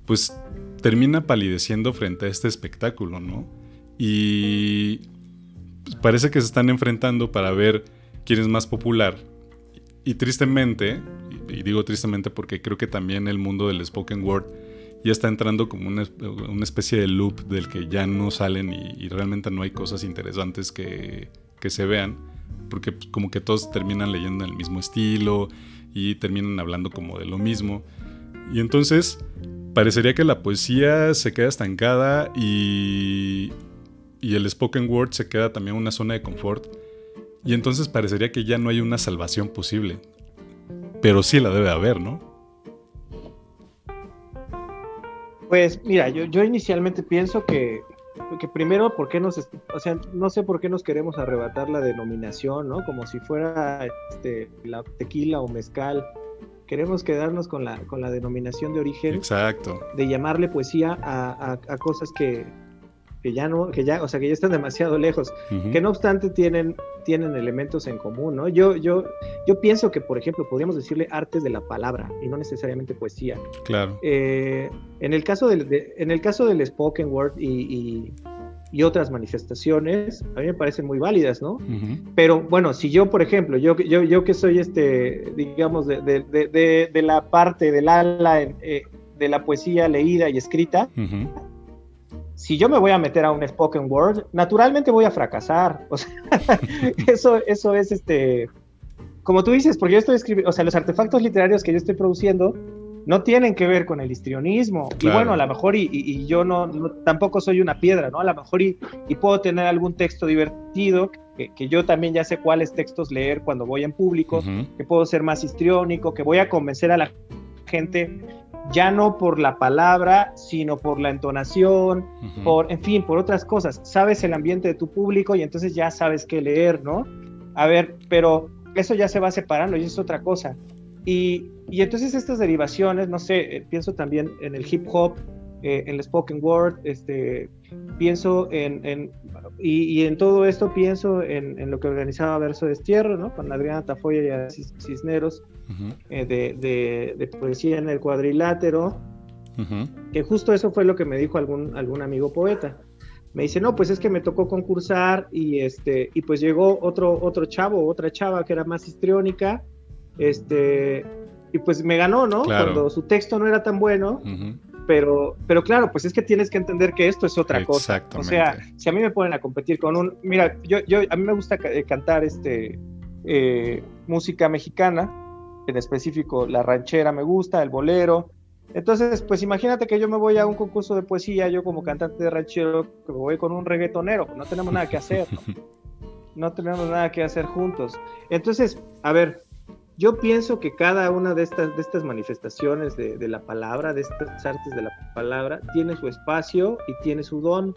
pues termina palideciendo frente a este espectáculo, ¿no? Y pues, parece que se están enfrentando para ver quién es más popular. Y tristemente, y digo tristemente porque creo que también el mundo del spoken word ya está entrando como una, especie de loop del que ya no salen y, realmente no hay cosas interesantes que, que se vean porque pues, como que todos terminan leyendo en el mismo estilo y terminan hablando como de lo mismo. Y entonces parecería que la poesía se queda estancada y, y el spoken word se queda también una zona de confort. Y entonces parecería que ya no hay una salvación posible. Pero sí la debe haber, ¿no?
Pues mira, yo, yo inicialmente pienso que, que primero, ¿por qué nos, o sea, no sé por qué nos queremos arrebatar la denominación, ¿no? Como si fuera este, la tequila o mezcal. Queremos quedarnos con la, con la denominación de origen.
Exacto.
De llamarle poesía a, a cosas que, que ya no, que ya, o sea, que ya están demasiado lejos, que no obstante tienen, tienen elementos en común, ¿no? Yo, yo, yo pienso que, por ejemplo, podríamos decirle artes de la palabra y no necesariamente poesía.
Claro.
Eh, en, el caso del, en el caso del spoken word y, y, otras manifestaciones, a mí me parecen muy válidas, ¿no? Pero bueno, si yo, por ejemplo, yo, yo, yo que soy este, digamos, de, de, de, de la parte del ala eh, de la poesía leída y escrita, si yo me voy a meter a un spoken word, naturalmente voy a fracasar. O sea, *laughs* eso, eso es este, como tú dices, porque yo estoy escribiendo, o sea, los artefactos literarios que yo estoy produciendo no tienen que ver con el histrionismo. Y bueno, a lo mejor, y, yo no, tampoco soy una piedra, ¿no? A lo mejor y, puedo tener algún texto divertido, que, yo también ya sé cuáles textos leer cuando voy en público, que puedo ser más histriónico, que voy a convencer a la gente ya no por la palabra, sino por la entonación, por, en fin, por otras cosas. Sabes el ambiente de tu público y entonces ya sabes qué leer, ¿no? A ver, pero eso ya se va separando y es otra cosa. Y, y entonces estas derivaciones, no sé, eh, pienso también en el hip hop, eh, en el spoken word, este, pienso en, en y, en todo esto pienso en, en, lo que organizaba Verso Destierro, ¿no? Con Adriana Tafoya y Cisneros, eh, de, de, poesía en el cuadrilátero, que justo eso fue lo que me dijo algún, algún amigo poeta. Me dice, no, pues es que me tocó concursar y, este, y pues llegó otro, otro chavo, otra chava que era más histriónica, este, y pues me ganó, ¿no? Cuando su texto no era tan bueno, pero, pero claro, pues es que tienes que entender que esto es otra cosa. O sea, si a mí me ponen a competir con un, mira, yo, yo a mí me gusta eh, cantar este eh, música mexicana, en específico la ranchera me gusta, el bolero. Entonces, pues imagínate que yo me voy a un concurso de poesía, yo como cantante de ranchero, que me voy con un reggaetonero, no tenemos nada que hacer, no *laughs* tenemos nada que hacer juntos. Entonces, a ver, yo pienso que cada una de estas, de estas manifestaciones de, la palabra, de estas artes de la palabra, tiene su espacio y tiene su don.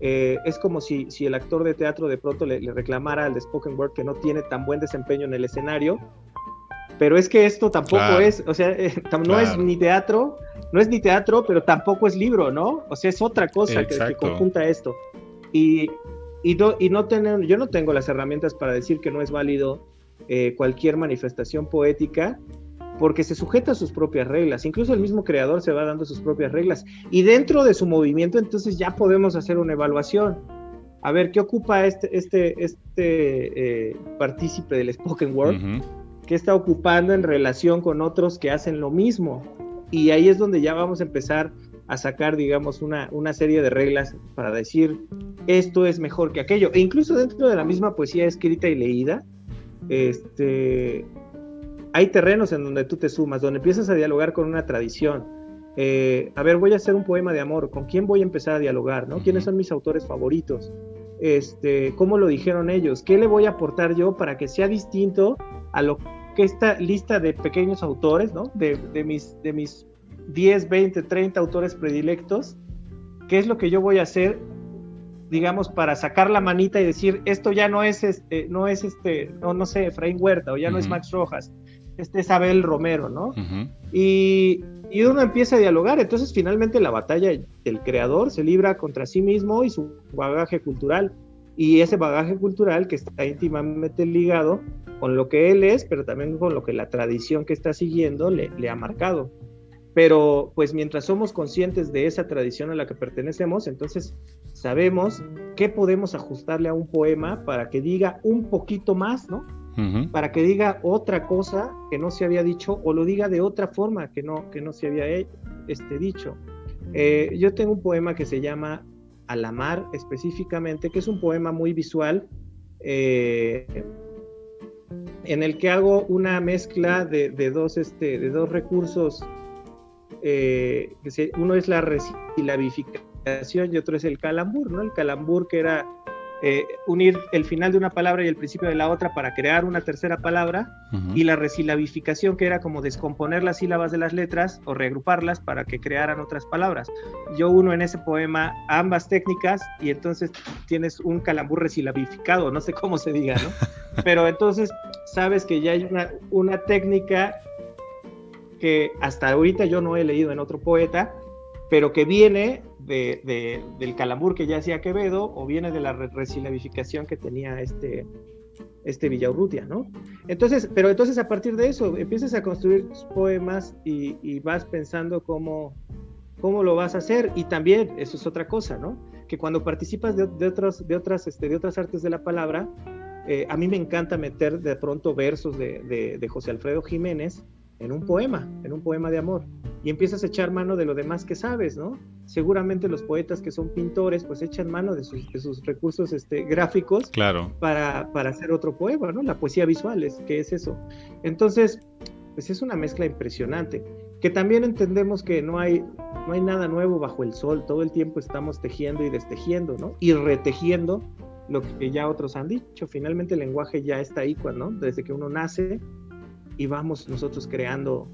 Eh, es como si, si, el actor de teatro de pronto le, reclamara al de spoken word que no tiene tan buen desempeño en el escenario, pero es que esto tampoco es, o sea, eh, *laughs* no es ni teatro, no es ni teatro, pero tampoco es libro, ¿no? O sea, es otra cosa que, que, conjunta esto. Y, y, no, y no tener, yo no tengo las herramientas para decir que no es válido eh, cualquier manifestación poética porque se sujeta a sus propias reglas. Incluso el mismo creador se va dando sus propias reglas. Y dentro de su movimiento, entonces ya podemos hacer una evaluación. A ver, ¿qué ocupa este, este, este eh, partícipe del spoken word? ¿Qué está ocupando en relación con otros que hacen lo mismo? Y ahí es donde ya vamos a empezar a sacar, digamos, una, una serie de reglas para decir esto es mejor que aquello. E incluso dentro de la misma poesía escrita y leída, este, hay terrenos en donde tú te sumas, donde empiezas a dialogar con una tradición. Eh, a ver, voy a hacer un poema de amor, ¿con quién voy a empezar a dialogar? ¿no? ¿Quiénes son mis autores favoritos? Este, ¿Cómo lo dijeron ellos? ¿Qué le voy a aportar yo para que sea distinto a lo que esta lista de pequeños autores, ¿no? de, de, mis, de mis 10, 20, 30 autores predilectos? ¿Qué es lo que yo voy a hacer digamos, para sacar la manita y decir, esto ya no es este, no es este, no, no sé, Efraín Huerta, o ya no es Max Rojas, este es Abel Romero, ¿no? y, y, uno empieza a dialogar, entonces finalmente la batalla del creador se libra contra sí mismo y su bagaje cultural, y ese bagaje cultural que está íntimamente ligado con lo que él es, pero también con lo que la tradición que está siguiendo le, le ha marcado. Pero pues mientras somos conscientes de esa tradición a la que pertenecemos, entonces sabemos qué podemos ajustarle a un poema para que diga un poquito más, ¿no? Para que diga otra cosa que no se había dicho o lo diga de otra forma que no, que no se había este, dicho. Eh, yo tengo un poema que se llama Alamar específicamente, que es un poema muy visual, eh, en el que hago una mezcla de, dos, este, de dos recursos. Eh, uno es la resilabificación y otro es el calambur, ¿no? El calambur que era eh, unir el final de una palabra y el principio de la otra para crear una tercera palabra, y la resilabificación, que era como descomponer las sílabas de las letras o reagruparlas para que crearan otras palabras. Yo uno en ese poema ambas técnicas y entonces tienes un calambur resilabificado, no sé cómo se diga, ¿no? *laughs* Pero entonces sabes que ya hay una, una técnica que hasta ahorita yo no he leído en otro poeta, pero que viene de, del calambur que ya hacía Quevedo o viene de la resilabificación que tenía este, este Villaurrutia, ¿no? Entonces, pero entonces a partir de eso empiezas a construir poemas y, vas pensando cómo, cómo lo vas a hacer y también, eso es otra cosa, ¿no? Que cuando participas de, otros, de, otras, este, de otras artes de la palabra, eh, a mí me encanta meter de pronto versos de José Alfredo Jiménez en un poema, en un poema de amor, y empiezas a echar mano de lo demás que sabes, ¿no? Seguramente los poetas que son pintores, pues echan mano de sus, de sus recursos este, gráficos
claro.
para, para, hacer otro poema, ¿no? La poesía visual, es, que es eso. Entonces, pues es una mezcla impresionante, que también entendemos que no hay, no hay nada nuevo bajo el sol, todo el tiempo estamos tejiendo y destejiendo, ¿no? Y retejiendo lo que ya otros han dicho. Finalmente el lenguaje ya está ahí, ¿no? Desde que uno nace y vamos nosotros creando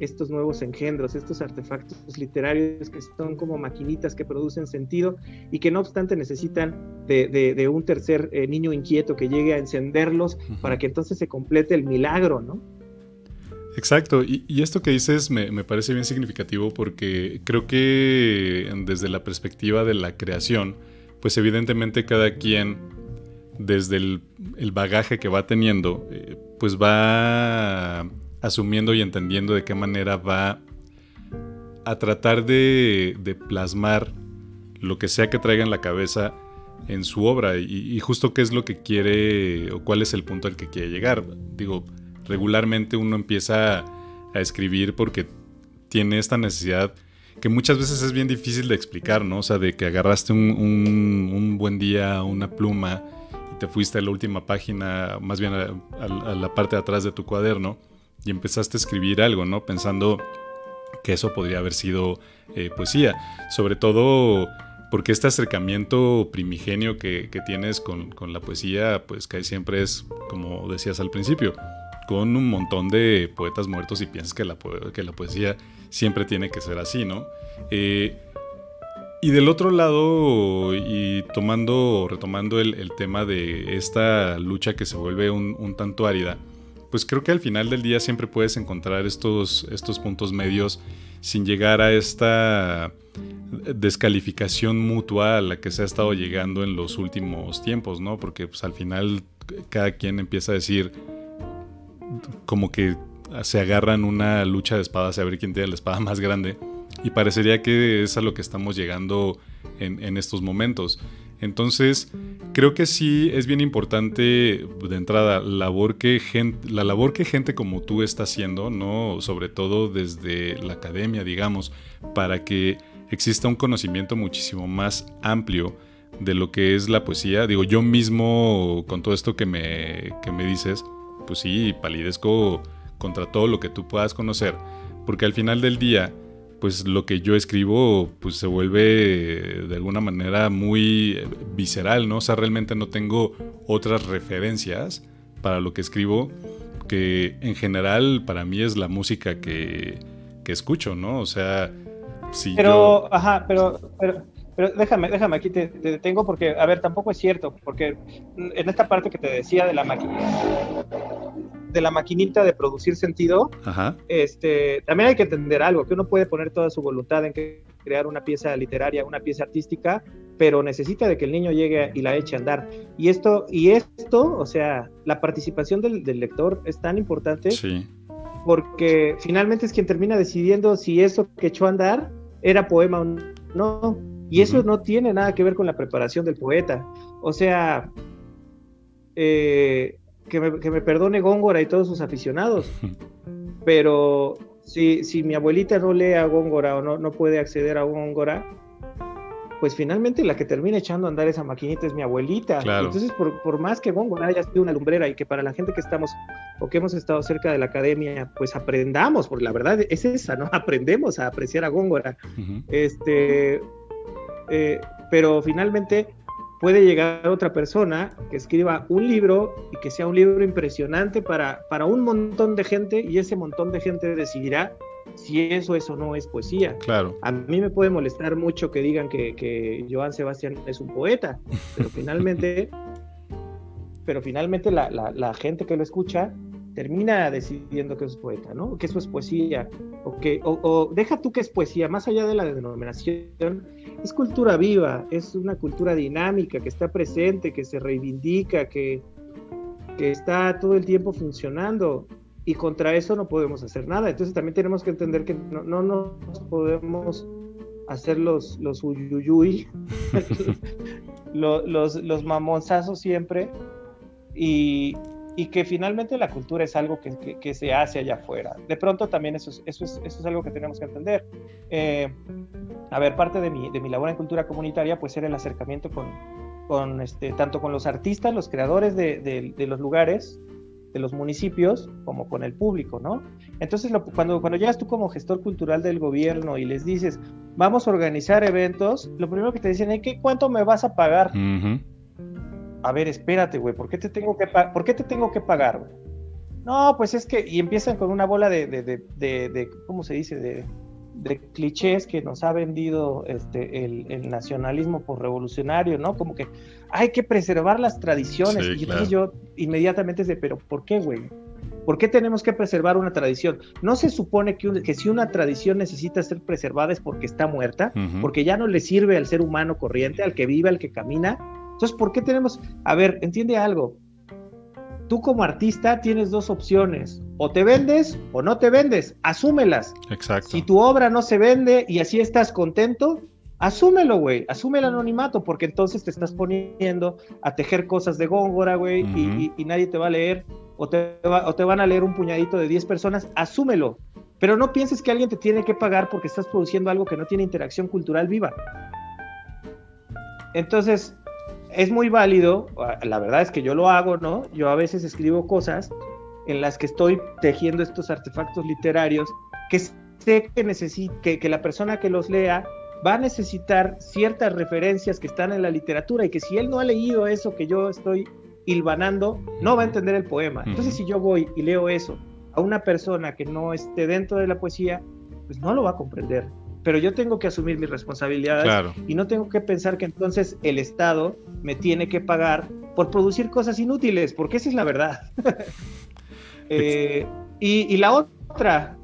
estos nuevos engendros, estos artefactos literarios que son como maquinitas que producen sentido y que no obstante necesitan de, un tercer eh, niño inquieto que llegue a encenderlos para que entonces se complete el milagro, ¿no?
Exacto, y, esto que dices me, me, parece bien significativo porque creo que desde la perspectiva de la creación, pues evidentemente cada quien desde el, bagaje que va teniendo, eh, pues va asumiendo y entendiendo de qué manera va a tratar de, plasmar lo que sea que traiga en la cabeza en su obra y, justo qué es lo que quiere o cuál es el punto al que quiere llegar. Digo, regularmente uno empieza a escribir porque tiene esta necesidad que muchas veces es bien difícil de explicar, ¿no? O sea, de que agarraste un, un buen día una pluma te fuiste a la última página, más bien a, la parte de atrás de tu cuaderno, y empezaste a escribir algo, ¿no? Pensando que eso podría haber sido eh, poesía. Sobre todo porque este acercamiento primigenio que, tienes con, la poesía, pues que siempre es, como decías al principio, con un montón de poetas muertos y piensas que la, que la poesía siempre tiene que ser así, ¿no? Eh, y del otro lado, y tomando, retomando el, tema de esta lucha que se vuelve un, tanto árida, pues creo que al final del día siempre puedes encontrar estos, estos puntos medios sin llegar a esta descalificación mutua a la que se ha estado llegando en los últimos tiempos, ¿no? Porque pues, al final cada quien empieza a decir como que se agarran una lucha de espadas a ver quién tiene la espada más grande y parecería que es a lo que estamos llegando en, estos momentos. Entonces, creo que sí es bien importante de entrada labor que la labor que gente como tú está haciendo, ¿no? Sobre todo desde la academia, digamos, para que exista un conocimiento muchísimo más amplio de lo que es la poesía. Digo, yo mismo, con todo esto que me, que me dices, pues sí, palidezco contra todo lo que tú puedas conocer, porque al final del día, pues lo que yo escribo pues se vuelve de alguna manera muy visceral, ¿no? O sea, realmente no tengo otras referencias para lo que escribo que en general para mí es la música que, que escucho, ¿no? O sea,
si pero, ajá, pero, pero, pero, déjame, déjame, aquí te, te, detengo porque, a ver, tampoco es cierto, porque en esta parte que te decía de la máquina, de la maquinita de producir sentido, este, también hay que entender algo, que uno puede poner toda su voluntad en crear una pieza literaria, una pieza artística, pero necesita de que el niño llegue y la eche a andar. Y esto, y esto, o sea, la participación del, lector es tan importante porque finalmente es quien termina decidiendo si eso que echó a andar era poema o no. Y eso no tiene nada que ver con la preparación del poeta. O sea, eh, que me, perdone Góngora y todos sus aficionados, *laughs* pero si, si mi abuelita no lee a Góngora o no, no puede acceder a Góngora, pues finalmente la que termina echando a andar esa maquinita es mi abuelita. Entonces, por, más que Góngora haya sido una lumbrera y que para la gente que estamos o que hemos estado cerca de la academia, pues aprendamos, porque la verdad es esa, ¿no? *laughs* Aprendemos a apreciar a Góngora. Este, eh, pero finalmente puede llegar otra persona que escriba un libro y que sea un libro impresionante para, para un montón de gente y ese montón de gente decidirá si eso, eso no es poesía.
Claro.
A mí me puede molestar mucho que digan que, que Joan Sebastián es un poeta, pero *laughs* finalmente, pero finalmente la, la, gente que lo escucha termina decidiendo que es poeta, ¿no? Que eso es poesía, o que, o, deja tú que es poesía, más allá de la denominación, es cultura viva, es una cultura dinámica que está presente, que se reivindica, que, que está todo el tiempo funcionando y contra eso no podemos hacer nada. Entonces también tenemos que entender que no, no nos podemos hacer los, los uyuyuy, *laughs* *laughs* los, los, los mamonzazos siempre, y, y, que finalmente la cultura es algo que, que, se hace allá afuera. De pronto también eso es, eso es, eso es algo que tenemos que entender. Eh, a ver, parte de mi, de mi labor en cultura comunitaria, pues era el acercamiento con, con este, tanto con los artistas, los creadores de, de, de los lugares, de los municipios como con el público, ¿no? Entonces, cuando, cuando llegas tú como gestor cultural del gobierno y les dices, vamos a organizar eventos, lo primero que te dicen es, ¿qué, ¿cuánto me vas a pagar? A ver, espérate, güey, ¿por qué te tengo que, ¿por qué te tengo que pagar, güey? No, pues es que, y empiezan con una bola de, de, de, de ¿cómo se dice? De, de clichés que nos ha vendido este, el, nacionalismo por revolucionario, ¿no? Como que hay que preservar las tradiciones. y entonces yo inmediatamente de, pero ¿por qué, güey? ¿Por qué tenemos que preservar una tradición? ¿No se supone que, que si una tradición necesita ser preservada es porque está muerta? Porque ya no le sirve al ser humano corriente, al que vive, al que camina. Entonces, ¿por qué tenemos... A ver, entiende algo tú como artista tienes dos opciones, o te vendes o no te vendes, asúmelas.
Exacto.
Si tu obra no se vende y así estás contento, asúmelo, güey, asume el anonimato, porque entonces te estás poniendo a tejer cosas de góngora, güey, y, nadie te va a leer, o te, o te van a leer un puñadito de 10 personas, asúmelo. Pero no pienses que alguien te tiene que pagar porque estás produciendo algo que no tiene interacción cultural viva. Entonces, es muy válido, la verdad es que yo lo hago, ¿no? Yo a veces escribo cosas en las que estoy tejiendo estos artefactos literarios que sé que, que, la persona que los lea va a necesitar ciertas referencias que están en la literatura y que si él no ha leído eso que yo estoy hilvanando, no va a entender el poema. Entonces, si yo voy y leo eso a una persona que no esté dentro de la poesía, pues no lo va a comprender pero yo tengo que asumir mis responsabilidades y no tengo que pensar que entonces el Estado me tiene que pagar por producir cosas inútiles, porque esa es la verdad. *laughs* Eh, y, la otra,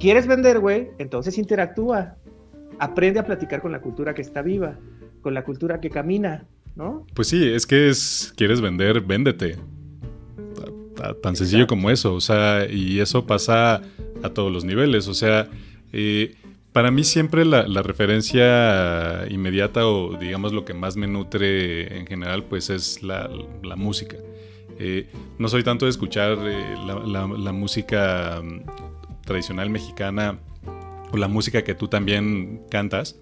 ¿quieres vender, güey? Entonces interactúa. Aprende a platicar con la cultura que está viva, con la cultura que camina, ¿no?
Pues sí, es que es, quieres vender, véndete. Tan sencillo como eso, o sea, y eso pasa a todos los niveles, o sea, eh, para mí siempre la, referencia inmediata o digamos lo que más me nutre en general pues es la, música. Eh, no soy tanto de escuchar eh, la, música mm, tradicional mexicana o la música que tú también cantas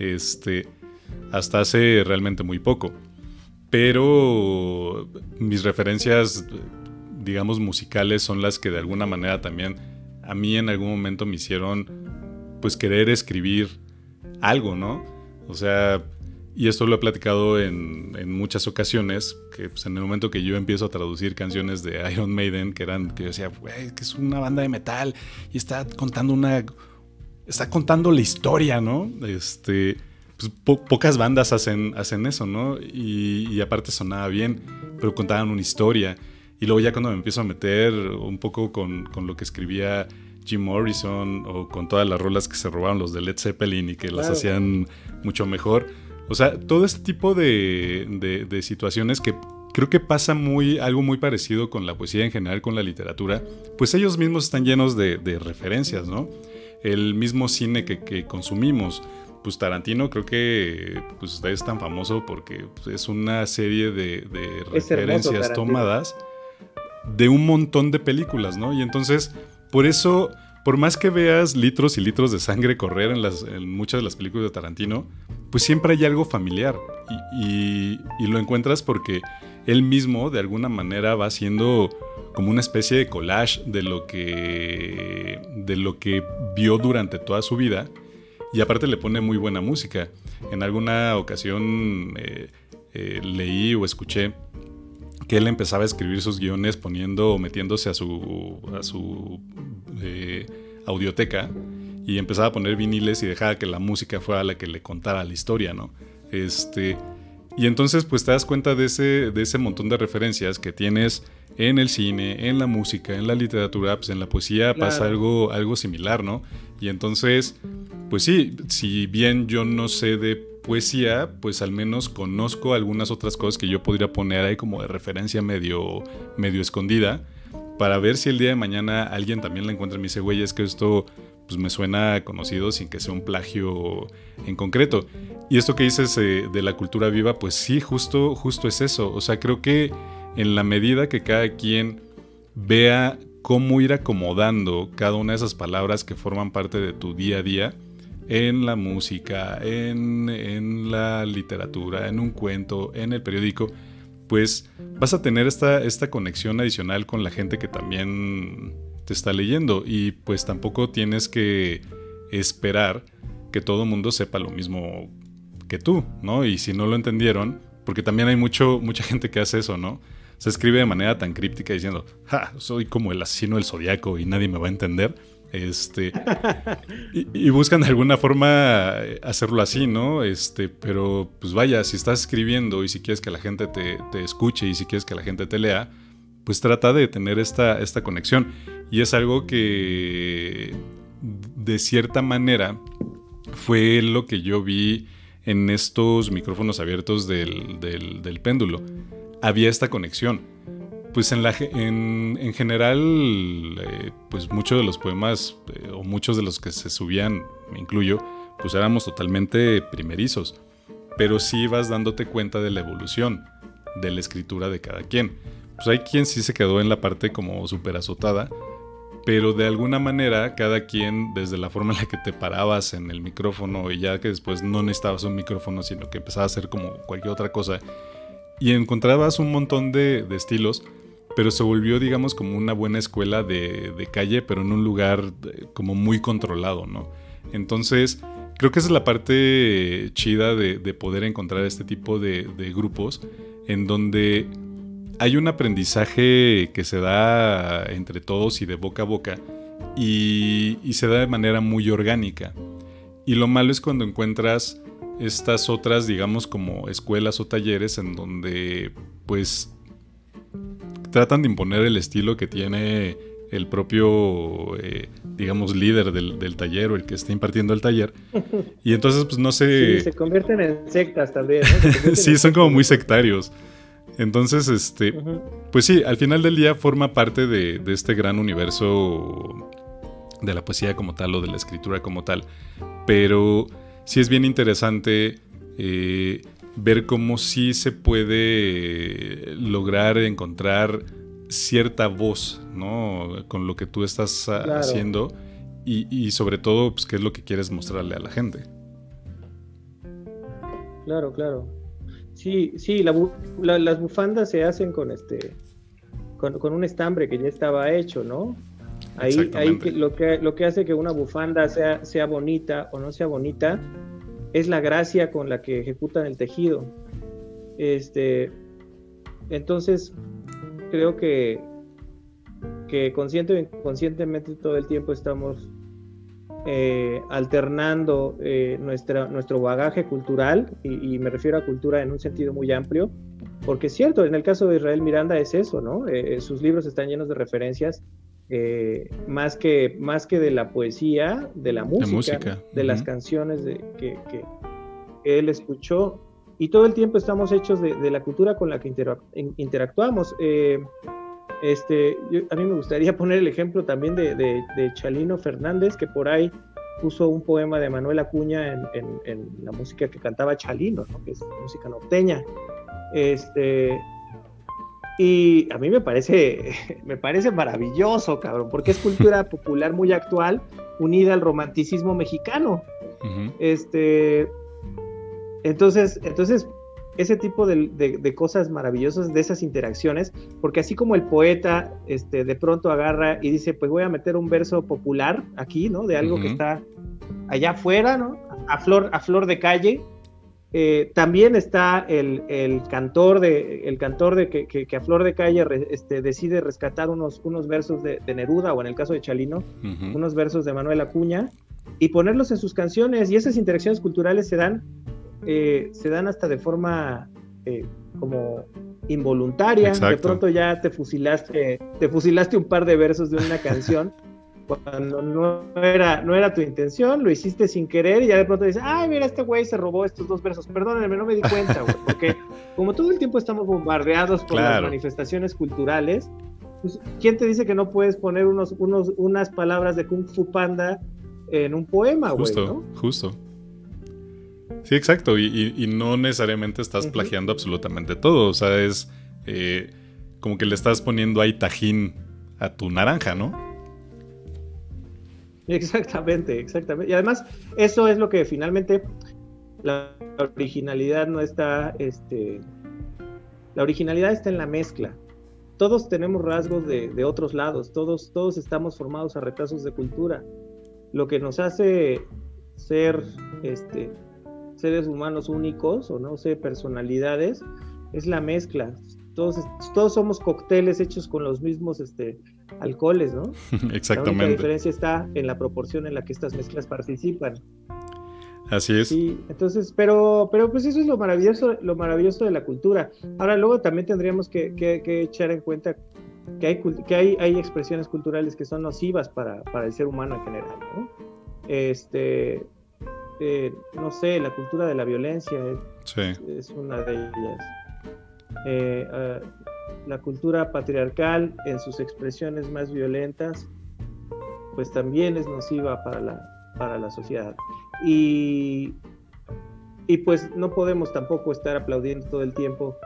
este, hasta hace realmente muy poco. Pero mis referencias digamos musicales son las que de alguna manera también a mí en algún momento me hicieron pues querer escribir algo, ¿no? O sea, y esto lo he platicado en, en muchas ocasiones, que pues, en el momento que yo empiezo a traducir canciones de Iron Maiden, que eran, que yo decía, güey, que es una banda de metal y está contando una, está contando la historia, ¿no? Este, pues pocas bandas hacen, hacen eso, ¿no? Y, aparte sonaba bien, pero contaban una historia. Y luego ya cuando me empiezo a meter un poco con, con lo que escribía Jim Morrison o con todas las rolas que se robaron los de Led Zeppelin y que las hacían mucho mejor. O sea, todo este tipo de, de, situaciones que creo que pasa muy, algo muy parecido con la poesía en general, con la literatura, pues ellos mismos están llenos de, de referencias, ¿no? El mismo cine que, que, consumimos. Pues Tarantino creo que pues, es tan famoso porque pues, es una serie de, de referencias tomadas de un montón de películas, ¿no? Y entonces por eso, por más que veas litros y litros de sangre correr en, muchas de las películas de Tarantino, pues siempre hay algo familiar. Y, lo encuentras porque él mismo, de alguna manera, va haciendo como una especie de collage de lo que, de lo que vio durante toda su vida. y aparte le pone muy buena música. En alguna ocasión eh, eh, leí o escuché que él empezaba a escribir sus guiones poniendo o metiéndose a su, a su eh, audioteca y empezaba a poner viniles y dejaba que la música fuera la que le contara la historia, ¿no? Este, y entonces pues te das cuenta de ese, de ese montón de referencias que tienes en el cine, en la música, en la literatura, pues en la poesía pasa algo, algo similar, ¿no? Y entonces, pues sí, si bien yo no sé de poesía, pues al menos conozco algunas otras cosas que yo podría poner ahí como de referencia medio, medio escondida, para ver si el día de mañana alguien también la encuentra y me dice, güey, es que esto pues me suena conocido sin que sea un plagio en concreto. Y esto que dices eh, de la cultura viva, pues sí, justo, justo es eso. O sea, creo que en la medida que cada quien vea cómo ir acomodando cada una de esas palabras que forman parte de tu día a día, en la música, en, en la literatura, en un cuento, en el periódico, pues vas a tener esta, esta conexión adicional con la gente que también te está leyendo y pues tampoco tienes que esperar que todo el mundo sepa lo mismo que tú, ¿no? Y si no lo entendieron, porque también hay mucho, mucha gente que hace eso, ¿no? Se escribe de manera tan críptica diciendo, ja, soy como el asesino del zodiaco y nadie me va a entender. Este, y, buscan de alguna forma eh, hacerlo así, ¿no? Este, pero pues vaya, si estás escribiendo y si quieres que la gente te, te escuche y si quieres que la gente te lea, pues trata de tener esta, esta conexión. Y es algo que de cierta manera fue lo que yo vi en estos micrófonos abiertos del, del, péndulo. Había esta conexión. Pues en, la, en, en general, eh, pues muchos de los poemas, eh, o muchos de los que se subían, me incluyo, pues éramos totalmente primerizos. Pero sí vas dándote cuenta de la evolución de la escritura de cada quien. Pues hay quien sí se quedó en la parte como súper azotada, pero de alguna manera cada quien, desde la forma en la que te parabas en el micrófono y ya que después no necesitabas un micrófono, sino que empezaba a hacer como cualquier otra cosa, y encontrabas un montón de, estilos, pero se volvió, digamos, como una buena escuela de, calle, pero en un lugar eh, como muy controlado, ¿no? Entonces, creo que es la parte chida de, poder encontrar este tipo de grupos en donde hay un aprendizaje que se da entre todos y de boca a boca y, se da de manera muy orgánica. Y lo malo es cuando encuentras estas otras, digamos, como escuelas o talleres en donde pues tratan de imponer el estilo que tiene el propio, eh, digamos, líder del, taller o el que está impartiendo el taller. *laughs* Y entonces, pues no sé...
Sí, se convierten en sectas también. *laughs*
sí, son como muy sectarios. Entonces, este, pues sí, al final del día forma parte de, este gran universo de la poesía como tal o de la escritura como tal. Pero sí es bien interesante eh, ver cómo sí se puede lograr encontrar cierta voz, ¿no? Con lo que tú estás haciendo y, y, sobre todo, pues, qué es lo que quieres mostrarle a la gente.
Claro, claro. Sí, sí, las bufandas se hacen con este, con, un estambre que ya estaba hecho, ¿no? Ahí, ahí lo, que, lo que hace que una bufanda sea, sea bonita o no sea bonita es la gracia con la que ejecutan el tejido. Este, entonces, creo que, que consciente inconscientemente todo el tiempo estamos eh, alternando eh, nuestra, nuestro bagaje cultural, y, me refiero a cultura en un sentido muy amplio, porque es cierto, en el caso de Israel Miranda es eso, ¿no? Eh, sus libros están llenos de referencias más, que, más que de la poesía, de la música, de las canciones de, que, que, él escuchó, y todo el tiempo estamos hechos de, la cultura con la que interactuamos. Este, a mí me gustaría *laughs* poner el ejemplo también de, Chalino Fernández, que por ahí puso un poema de Manuel Acuña en, la música que cantaba Chalino, que es música norteña. Este, y a mí me parece, *laughs* me parece maravilloso, cabrón, porque es cultura *laughs* popular muy actual, unida al romanticismo mexicano. Este, entonces, entonces ese tipo de, cosas maravillosas, de esas interacciones, porque así como el poeta este, de pronto agarra y dice, pues voy a meter un verso popular aquí, ¿no? De algo que está allá afuera, ¿no? a flor, a flor de calle. Eh, también está el, cantor de, el cantor de que, a flor de calle este, decide rescatar unos, unos versos de, Neruda o en el caso de Chalino, unos versos de Manuel Acuña y ponerlos en sus canciones. Y esas interacciones culturales se dan, eh, se dan hasta de forma eh, como involuntaria. De pronto ya te fusilaste, te fusilaste un par de versos de una canción. *laughs* cuando no era, no era tu intención, lo hiciste sin querer y ya de pronto dices, ay, mira, este güey se robó estos dos versos, perdónenme, no me di cuenta, güey, porque como todo el tiempo estamos bombardeados por las manifestaciones culturales, pues, ¿quién te dice que no puedes poner unos, unos, unas palabras de Kung Fu Panda en un poema, güey?
Justo, justo. Sí, exacto, y, no necesariamente estás plagiando absolutamente todo, o sea, es eh, como que le estás poniendo ahí tajín a tu naranja, ¿no?
Exactamente, exactamente. Y además, eso es lo que finalmente la originalidad no está, este, la originalidad está en la mezcla. Todos tenemos rasgos de, otros lados, todos, todos estamos formados a retazos de cultura. Lo que nos hace ser este, seres humanos únicos o no sé, personalidades, es la mezcla. Todos, todos somos cócteles hechos con los mismos este, alcoholes, ¿no? *laughs*
Exactamente.
La diferencia está en la proporción en la que estas mezclas participan.
Así es.
Sí, entonces, pero, pero pues eso es lo maravilloso, lo maravilloso de la cultura. Ahora luego también tendríamos que, echar en cuenta que hay, que hay, hay expresiones culturales que son nocivas para, el ser humano en general, ¿no? Este, eh, no sé, la cultura de la violencia es, una de ellas. Eh, ah, la cultura patriarcal en sus expresiones más violentas, pues también es nociva para la, para la sociedad. Y, y pues no podemos tampoco estar aplaudiendo todo el tiempo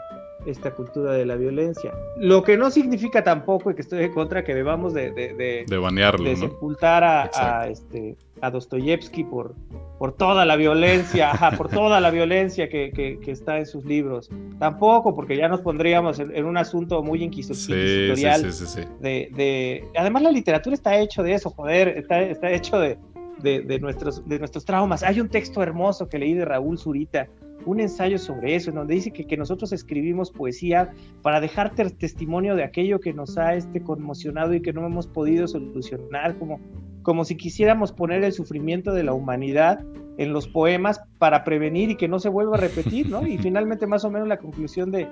esta cultura de la violencia. Lo que no significa tampoco, y que estoy en contra, que debamos de, de,
de, banearlo,
de sepultar a, a, este, a Dostoyevsky por, por toda la violencia, por toda la violencia que, que, está en sus libros. Tampoco, porque ya nos pondríamos en, un asunto muy inquisitorial. Sí, sí, de, de, además, la literatura está hecho de eso, joder, está, está hecho de, de, nuestros, de nuestros traumas. Hay un texto hermoso que leí de Raúl Zurita un ensayo sobre eso, en donde dice que, nosotros escribimos poesía para dejar testimonio de aquello que nos ha este, conmocionado y que no hemos podido solucionar, como, como si quisiéramos poner el sufrimiento de la humanidad en los poemas para prevenir y que no se vuelva a repetir, ¿no? Y *laughs* finalmente más o menos la conclusión de,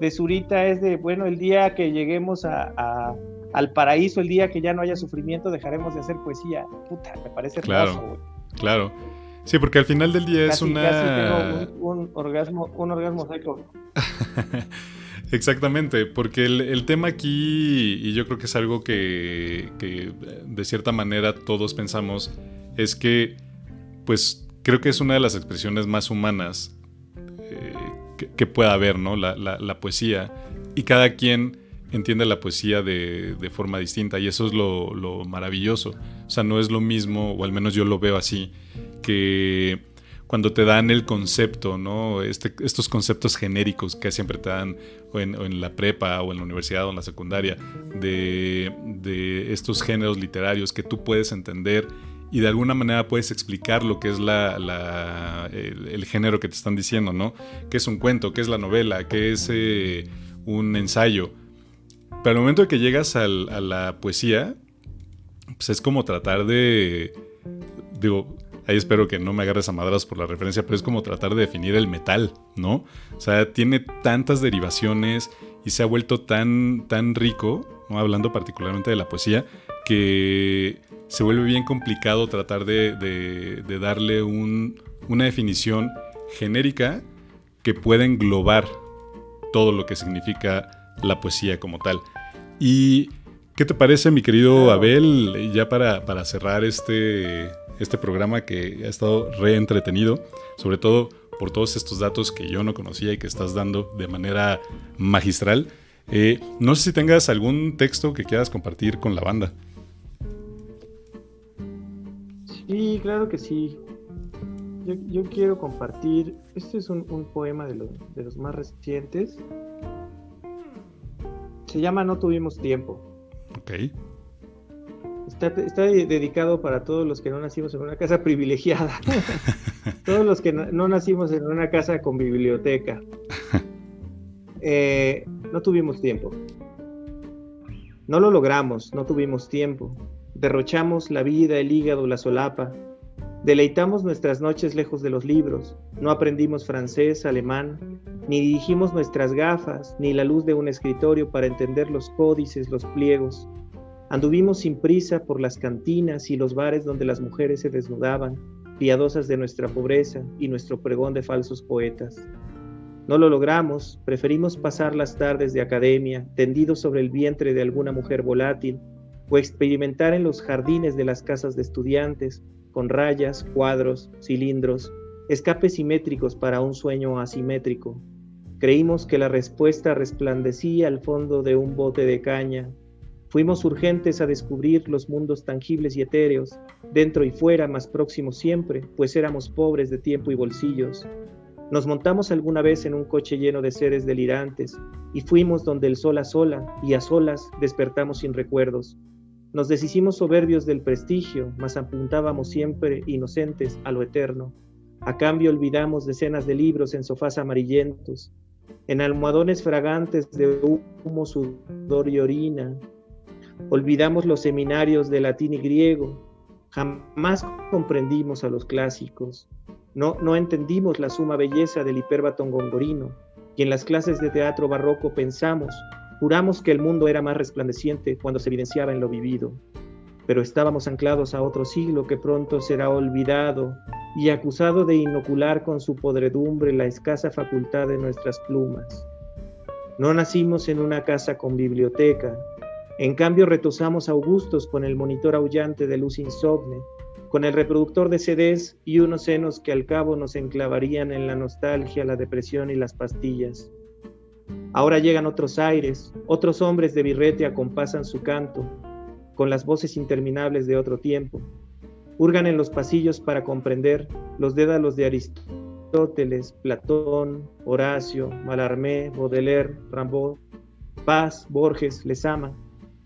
de Zurita es de, bueno, el día que lleguemos a, al paraíso, el día que ya no haya sufrimiento, dejaremos de hacer poesía. Puta, me parece
claro, Claro. Sí, porque al final del día es una.
Casi tengo un, orgasmo, un orgasmo seco. *laughs*
Exactamente, porque el, tema aquí, y yo creo que es algo que, de cierta manera todos pensamos, es que, pues, creo que es una de las expresiones más humanas eh, que, pueda haber, ¿no? La, poesía. Y cada quien entiende la poesía de, forma distinta, y eso es lo, lo maravilloso. O sea, no es lo mismo, o al menos yo lo veo así, que cuando te dan el concepto, ¿no? Este, estos conceptos genéricos que siempre te dan en, la prepa o en la universidad o en la secundaria, de, estos géneros literarios que tú puedes entender y de alguna manera puedes explicar lo que es la, el, género que te están diciendo, ¿no? ¿Qué es un cuento? ¿Qué es la novela? ¿Qué es eh, un ensayo? Pero al momento de que llegas a la poesía, pues es como tratar de... Digo, Ahí espero que no me agarres a madras por la referencia, pero es como tratar de definir el metal, ¿no? O sea, tiene tantas derivaciones y se ha vuelto tan, tan rico, hablando particularmente de la poesía, que se vuelve bien complicado tratar de, darle una definición genérica que pueda englobar todo lo que significa la poesía como tal. Y ¿Qué te parece, mi querido Abel, ya para, para cerrar este, este programa que ha estado re entretenido, sobre todo por todos estos datos que yo no conocía y que estás dando de manera magistral. Eh, no sé si tengas algún texto que quieras compartir con la banda.
Sí, claro que sí. Yo, quiero compartir, este es un, poema de los, de los más recientes. Se llama No tuvimos tiempo.
Ok.
Está, dedicado para todos los que no nacimos en una casa privilegiada, *laughs* todos los que no, nacimos en una casa con biblioteca. Eh, no tuvimos tiempo. No lo logramos, no tuvimos tiempo. Derrochamos la vida, el hígado, la solapa. Deleitamos nuestras noches lejos de los libros. No aprendimos francés, alemán, ni dirigimos nuestras gafas, ni la luz de un escritorio para entender los códices, los pliegos. Anduvimos sin prisa por las cantinas y los bares donde las mujeres se desnudaban, piadosas de nuestra pobreza y nuestro pregón de falsos poetas. No lo logramos, preferimos pasar las tardes de academia tendidos sobre el vientre de alguna mujer volátil o experimentar en los jardines de las casas de estudiantes con rayas, cuadros, cilindros, escapes simétricos para un sueño asimétrico. Creímos que la respuesta resplandecía al fondo de un bote de caña Fuimos urgentes a descubrir los mundos tangibles y etéreos, dentro y fuera, más próximos siempre, pues éramos pobres de tiempo y bolsillos. Nos montamos alguna vez en un coche lleno de seres delirantes y fuimos donde el sol a sola y a solas despertamos sin recuerdos. Nos deshicimos soberbios del prestigio, mas apuntábamos siempre inocentes a lo eterno. A cambio olvidamos decenas de libros en sofás amarillentos, en almohadones fragantes de humo, sudor y orina, Olvidamos los seminarios de latín y griego. Jamás comprendimos a los clásicos. No, entendimos la suma belleza del hiperbatón gongorino. Y en las clases de teatro barroco pensamos, juramos que el mundo era más resplandeciente cuando se evidenciaba en lo vivido. Pero estábamos anclados a otro siglo que pronto será olvidado y acusado de inocular con su podredumbre la escasa facultad de nuestras plumas. No nacimos en una casa con biblioteca, en cambio, retosamos Augustos con el monitor aullante de luz insomne, con el reproductor de CDs y unos senos que al cabo nos enclavarían en la nostalgia, la depresión y las pastillas. Ahora llegan otros aires, otros hombres de birrete acompasan su canto, con las voces interminables de otro tiempo. Hurgan en los pasillos para comprender los dédalos de Aristóteles, Platón, Horacio, Malarmé, Baudelaire, Rimbaud, Paz, Borges, les ama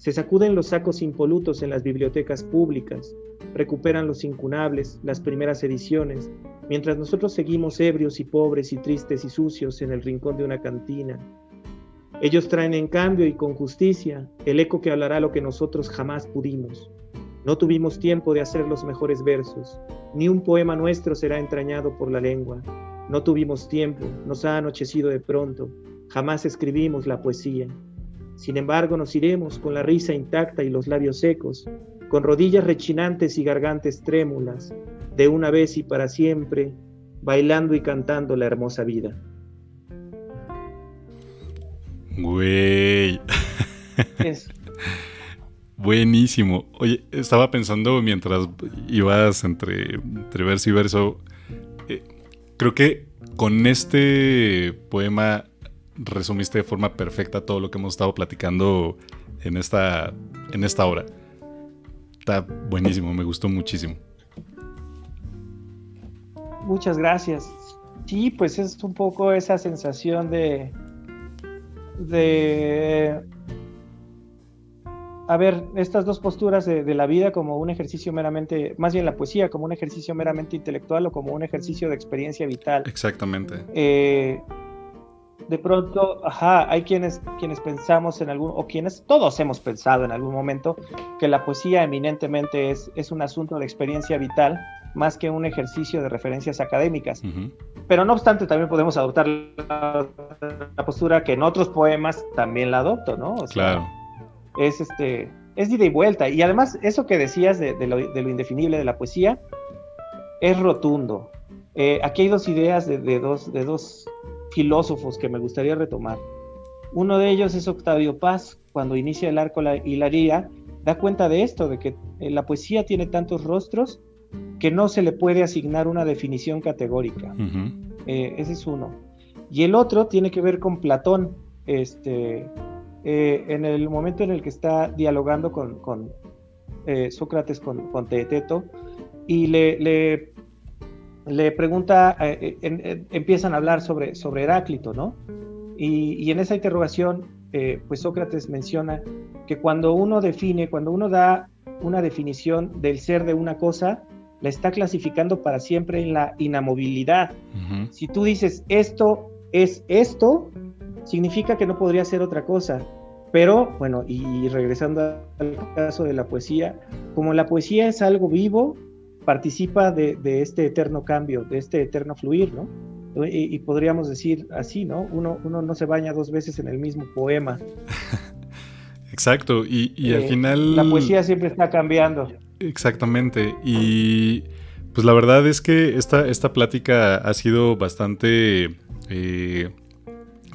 se sacuden los sacos impolutos en las bibliotecas públicas, recuperan los incunables, las primeras ediciones, mientras nosotros seguimos ebrios y pobres y tristes y sucios en el rincón de una cantina. Ellos traen en cambio y con justicia el eco que hablará lo que nosotros jamás pudimos. No tuvimos tiempo de hacer los mejores versos, ni un poema nuestro será entrañado por la lengua. No tuvimos tiempo, nos ha anochecido de pronto, jamás escribimos la poesía. Sin embargo, nos iremos con la risa intacta y los labios secos, con rodillas rechinantes y gargantes trémulas, de una vez y para siempre, bailando y cantando la hermosa vida.
Güey. *laughs* Buenísimo. Oye, estaba pensando mientras ibas entre, entre verso y verso, eh, creo que con este poema resumiste de forma perfecta todo lo que hemos estado platicando en esta, en esta hora. Está buenísimo, me gustó muchísimo.
Muchas gracias. Sí, pues es un poco esa sensación de. de. A ver, estas dos posturas de, la vida como un ejercicio meramente, más bien la poesía como un ejercicio meramente intelectual o como un ejercicio de experiencia vital.
Exactamente.
Eh, de pronto, ajá, hay quienes, quienes pensamos en algún, o quienes todos hemos pensado en algún momento, que la poesía eminentemente es, es un asunto de experiencia vital más que un ejercicio de referencias académicas. Pero no obstante, también podemos adoptar la, postura que en otros poemas también la adopto, ¿no?
claro.
Es este, es ida y vuelta. Y además, eso que decías de, lo, indefinible de la poesía es rotundo. Eh, aquí hay dos ideas de, dos, de dos filósofos que me gustaría retomar. Uno de ellos es Octavio Paz, cuando inicia el arco la hilaría, da cuenta de esto, de que eh, la poesía tiene tantos rostros que no se le puede asignar una definición categórica. Eh, ese es uno. Y el otro tiene que ver con Platón, este, eh, en el momento en el que está dialogando con, Sócrates, con, con Teeteto, y le, le le pregunta, eh, eh, empiezan a hablar sobre, sobre Heráclito, ¿no? Y, en esa interrogación, eh, pues Sócrates menciona que cuando uno define, cuando uno da una definición del ser de una cosa, la está clasificando para siempre en la inamovilidad. Si tú dices esto es esto, significa que no podría ser otra cosa. Pero bueno, y regresando al caso de la poesía, como la poesía es algo vivo, participa de, este eterno cambio, de este eterno fluir, ¿no? Y, podríamos decir así, ¿no? Uno, uno no se baña dos veces en el mismo poema. *laughs*
Exacto, y, al eh, final...
La poesía siempre está cambiando.
Exactamente, y pues la verdad es que esta, esta plática ha sido bastante... Eh,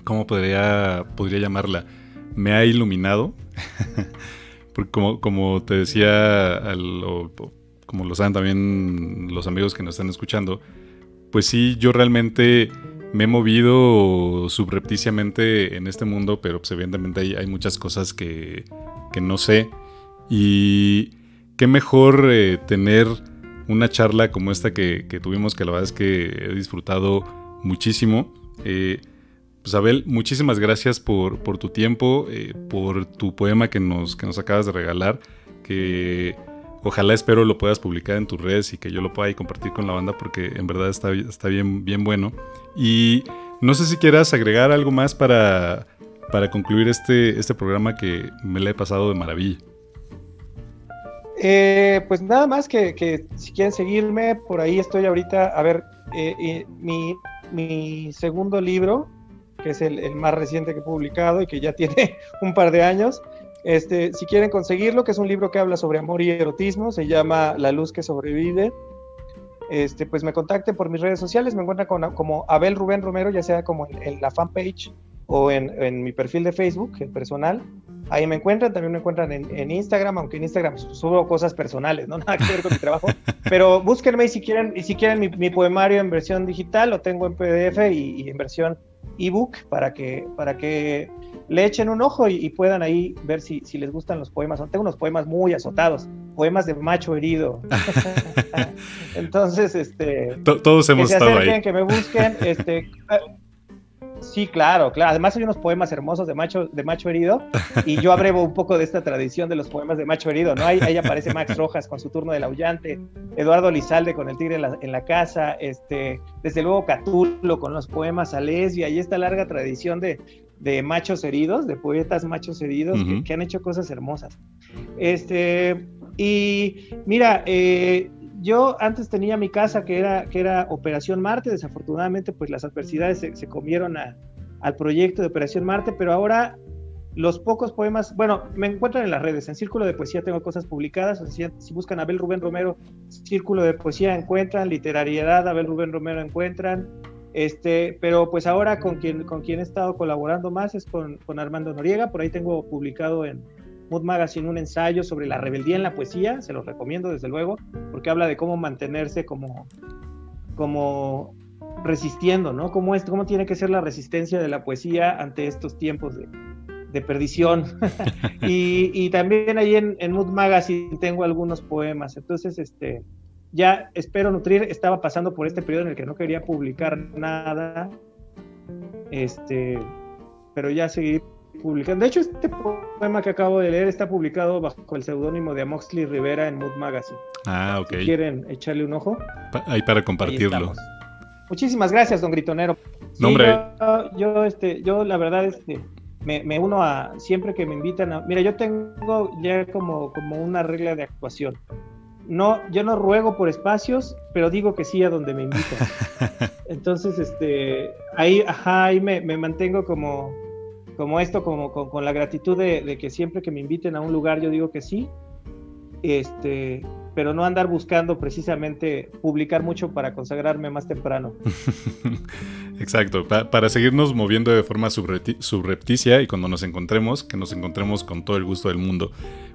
¿Cómo podría, podría llamarla? Me ha iluminado. *laughs* Porque como, como te decía, como lo saben también los amigos que nos están escuchando, pues sí, yo realmente me he movido subrepticiamente en este mundo, pero pues evidentemente hay, muchas cosas que, no sé. Y qué mejor eh, tener una charla como esta que, tuvimos, que la verdad es que he disfrutado muchísimo. Eh, pues Abel, muchísimas gracias por, tu tiempo, eh, por tu poema que nos, que nos acabas de regalar, que Ojalá espero lo puedas publicar en tus redes y que yo lo pueda compartir con la banda porque en verdad está, está bien, bien bueno. Y no sé si quieras agregar algo más para, para concluir este, este programa que me le he pasado de maravilla.
Eh, pues nada más que, si quieren seguirme, por ahí estoy ahorita, a ver, eh, mi, mi, segundo libro, que es el, el, más reciente que he publicado y que ya tiene *laughs* un par de años, este, si quieren conseguirlo, que es un libro que habla sobre amor y erotismo, se llama La luz que sobrevive. Este, pues me contacten por mis redes sociales, me encuentran como Abel Rubén Romero, ya sea como en, la fanpage o en, mi perfil de Facebook, el personal. Ahí me encuentran, también me encuentran en, Instagram, aunque en Instagram subo cosas personales, no *laughs* nada que ver con mi trabajo. Pero búsquenme y si quieren, si quieren mi, poemario en versión digital, lo tengo en PDF y, y en versión ebook para que, para que le echen un ojo y, puedan ahí ver si, si, les gustan los poemas. Tengo unos poemas muy azotados, poemas de macho herido. *laughs* Entonces, este...
todos hemos que se estado ahí.
Que me busquen, este... *laughs* Sí, claro, claro. Además hay unos poemas hermosos de macho, de macho herido y yo abrevo un poco de esta tradición de los poemas de macho herido, ¿no? Ahí, ahí aparece Max Rojas con su turno del aullante, Eduardo Lizalde con el tigre en la, casa, este, desde luego Catulo con los poemas a lesbia y esta larga tradición de, de machos heridos, de poetas machos heridos que, han hecho cosas hermosas. Este, y mira, eh, yo antes tenía mi casa que era, que era Operación Marte, desafortunadamente pues las adversidades se, comieron al proyecto de Operación Marte, pero ahora los pocos poemas, bueno, me encuentran en las redes, en Círculo de Poesía tengo cosas publicadas, o sea, si buscan Abel Rubén Romero, Círculo de Poesía encuentran, Literariedad, Abel Rubén Romero encuentran, este, pero pues ahora con quien, con quien he estado colaborando más es con, Armando Noriega, por ahí tengo publicado en Mood Magazine un ensayo sobre la rebeldía en la poesía, se los recomiendo desde luego, porque habla de cómo mantenerse como, como resistiendo, ¿no? Cómo, es, cómo tiene que ser la resistencia de la poesía ante estos tiempos de, perdición. *laughs* y, también ahí en, en Mood Magazine tengo algunos poemas, entonces, este, ya espero nutrir, estaba pasando por este periodo en el que no quería publicar nada, este, pero ya seguí publicando. De hecho, este poema que acabo de leer está publicado bajo el seudónimo de Amoxley Rivera en Mood Magazine.
Ah, ok.
Si quieren echarle un ojo.
ahí para compartirlo.
Muchísimas gracias, don Gritonero.
Nombre.
yo, este, yo la verdad, este, me, me, uno a siempre que me invitan a. Mira, yo tengo ya como, como una regla de actuación no, yo no ruego por espacios, pero digo que sí a donde me invitan. *laughs* Entonces, este, ahí, ajá, ahí me, mantengo como, como esto, como con, la gratitud de, que siempre que me inviten a un lugar yo digo que sí, este, pero no andar buscando precisamente publicar mucho para consagrarme más temprano. *laughs*
Exacto, para seguirnos moviendo de forma subrepticia y cuando nos encontremos, que nos encontremos con todo el gusto del mundo.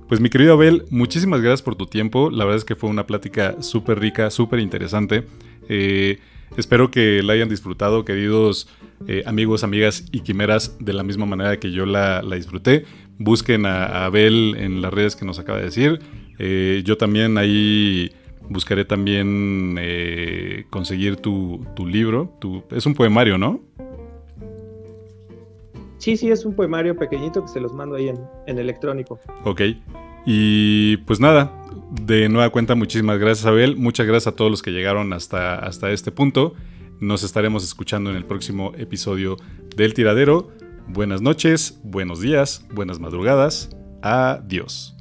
Pues mi querido Abel, muchísimas gracias por tu tiempo. La verdad es que fue una plática súper rica, súper interesante. Eh, espero que la hayan disfrutado, queridos eh, amigos, amigas y quimeras, de la misma manera que yo la, disfruté. Busquen a, Abel en las redes que nos acaba de decir. Eh, yo también ahí buscaré también conseguir tu, libro. es un poemario, ¿no?
Sí, sí, es un poemario pequeñito que se los mando ahí en, en electrónico.
Ok. Y pues nada, de nueva cuenta, muchísimas gracias Abel, muchas gracias a todos los que llegaron hasta, hasta este punto. Nos estaremos escuchando en el próximo episodio del tiradero. Buenas noches, buenos días, buenas madrugadas. Adiós.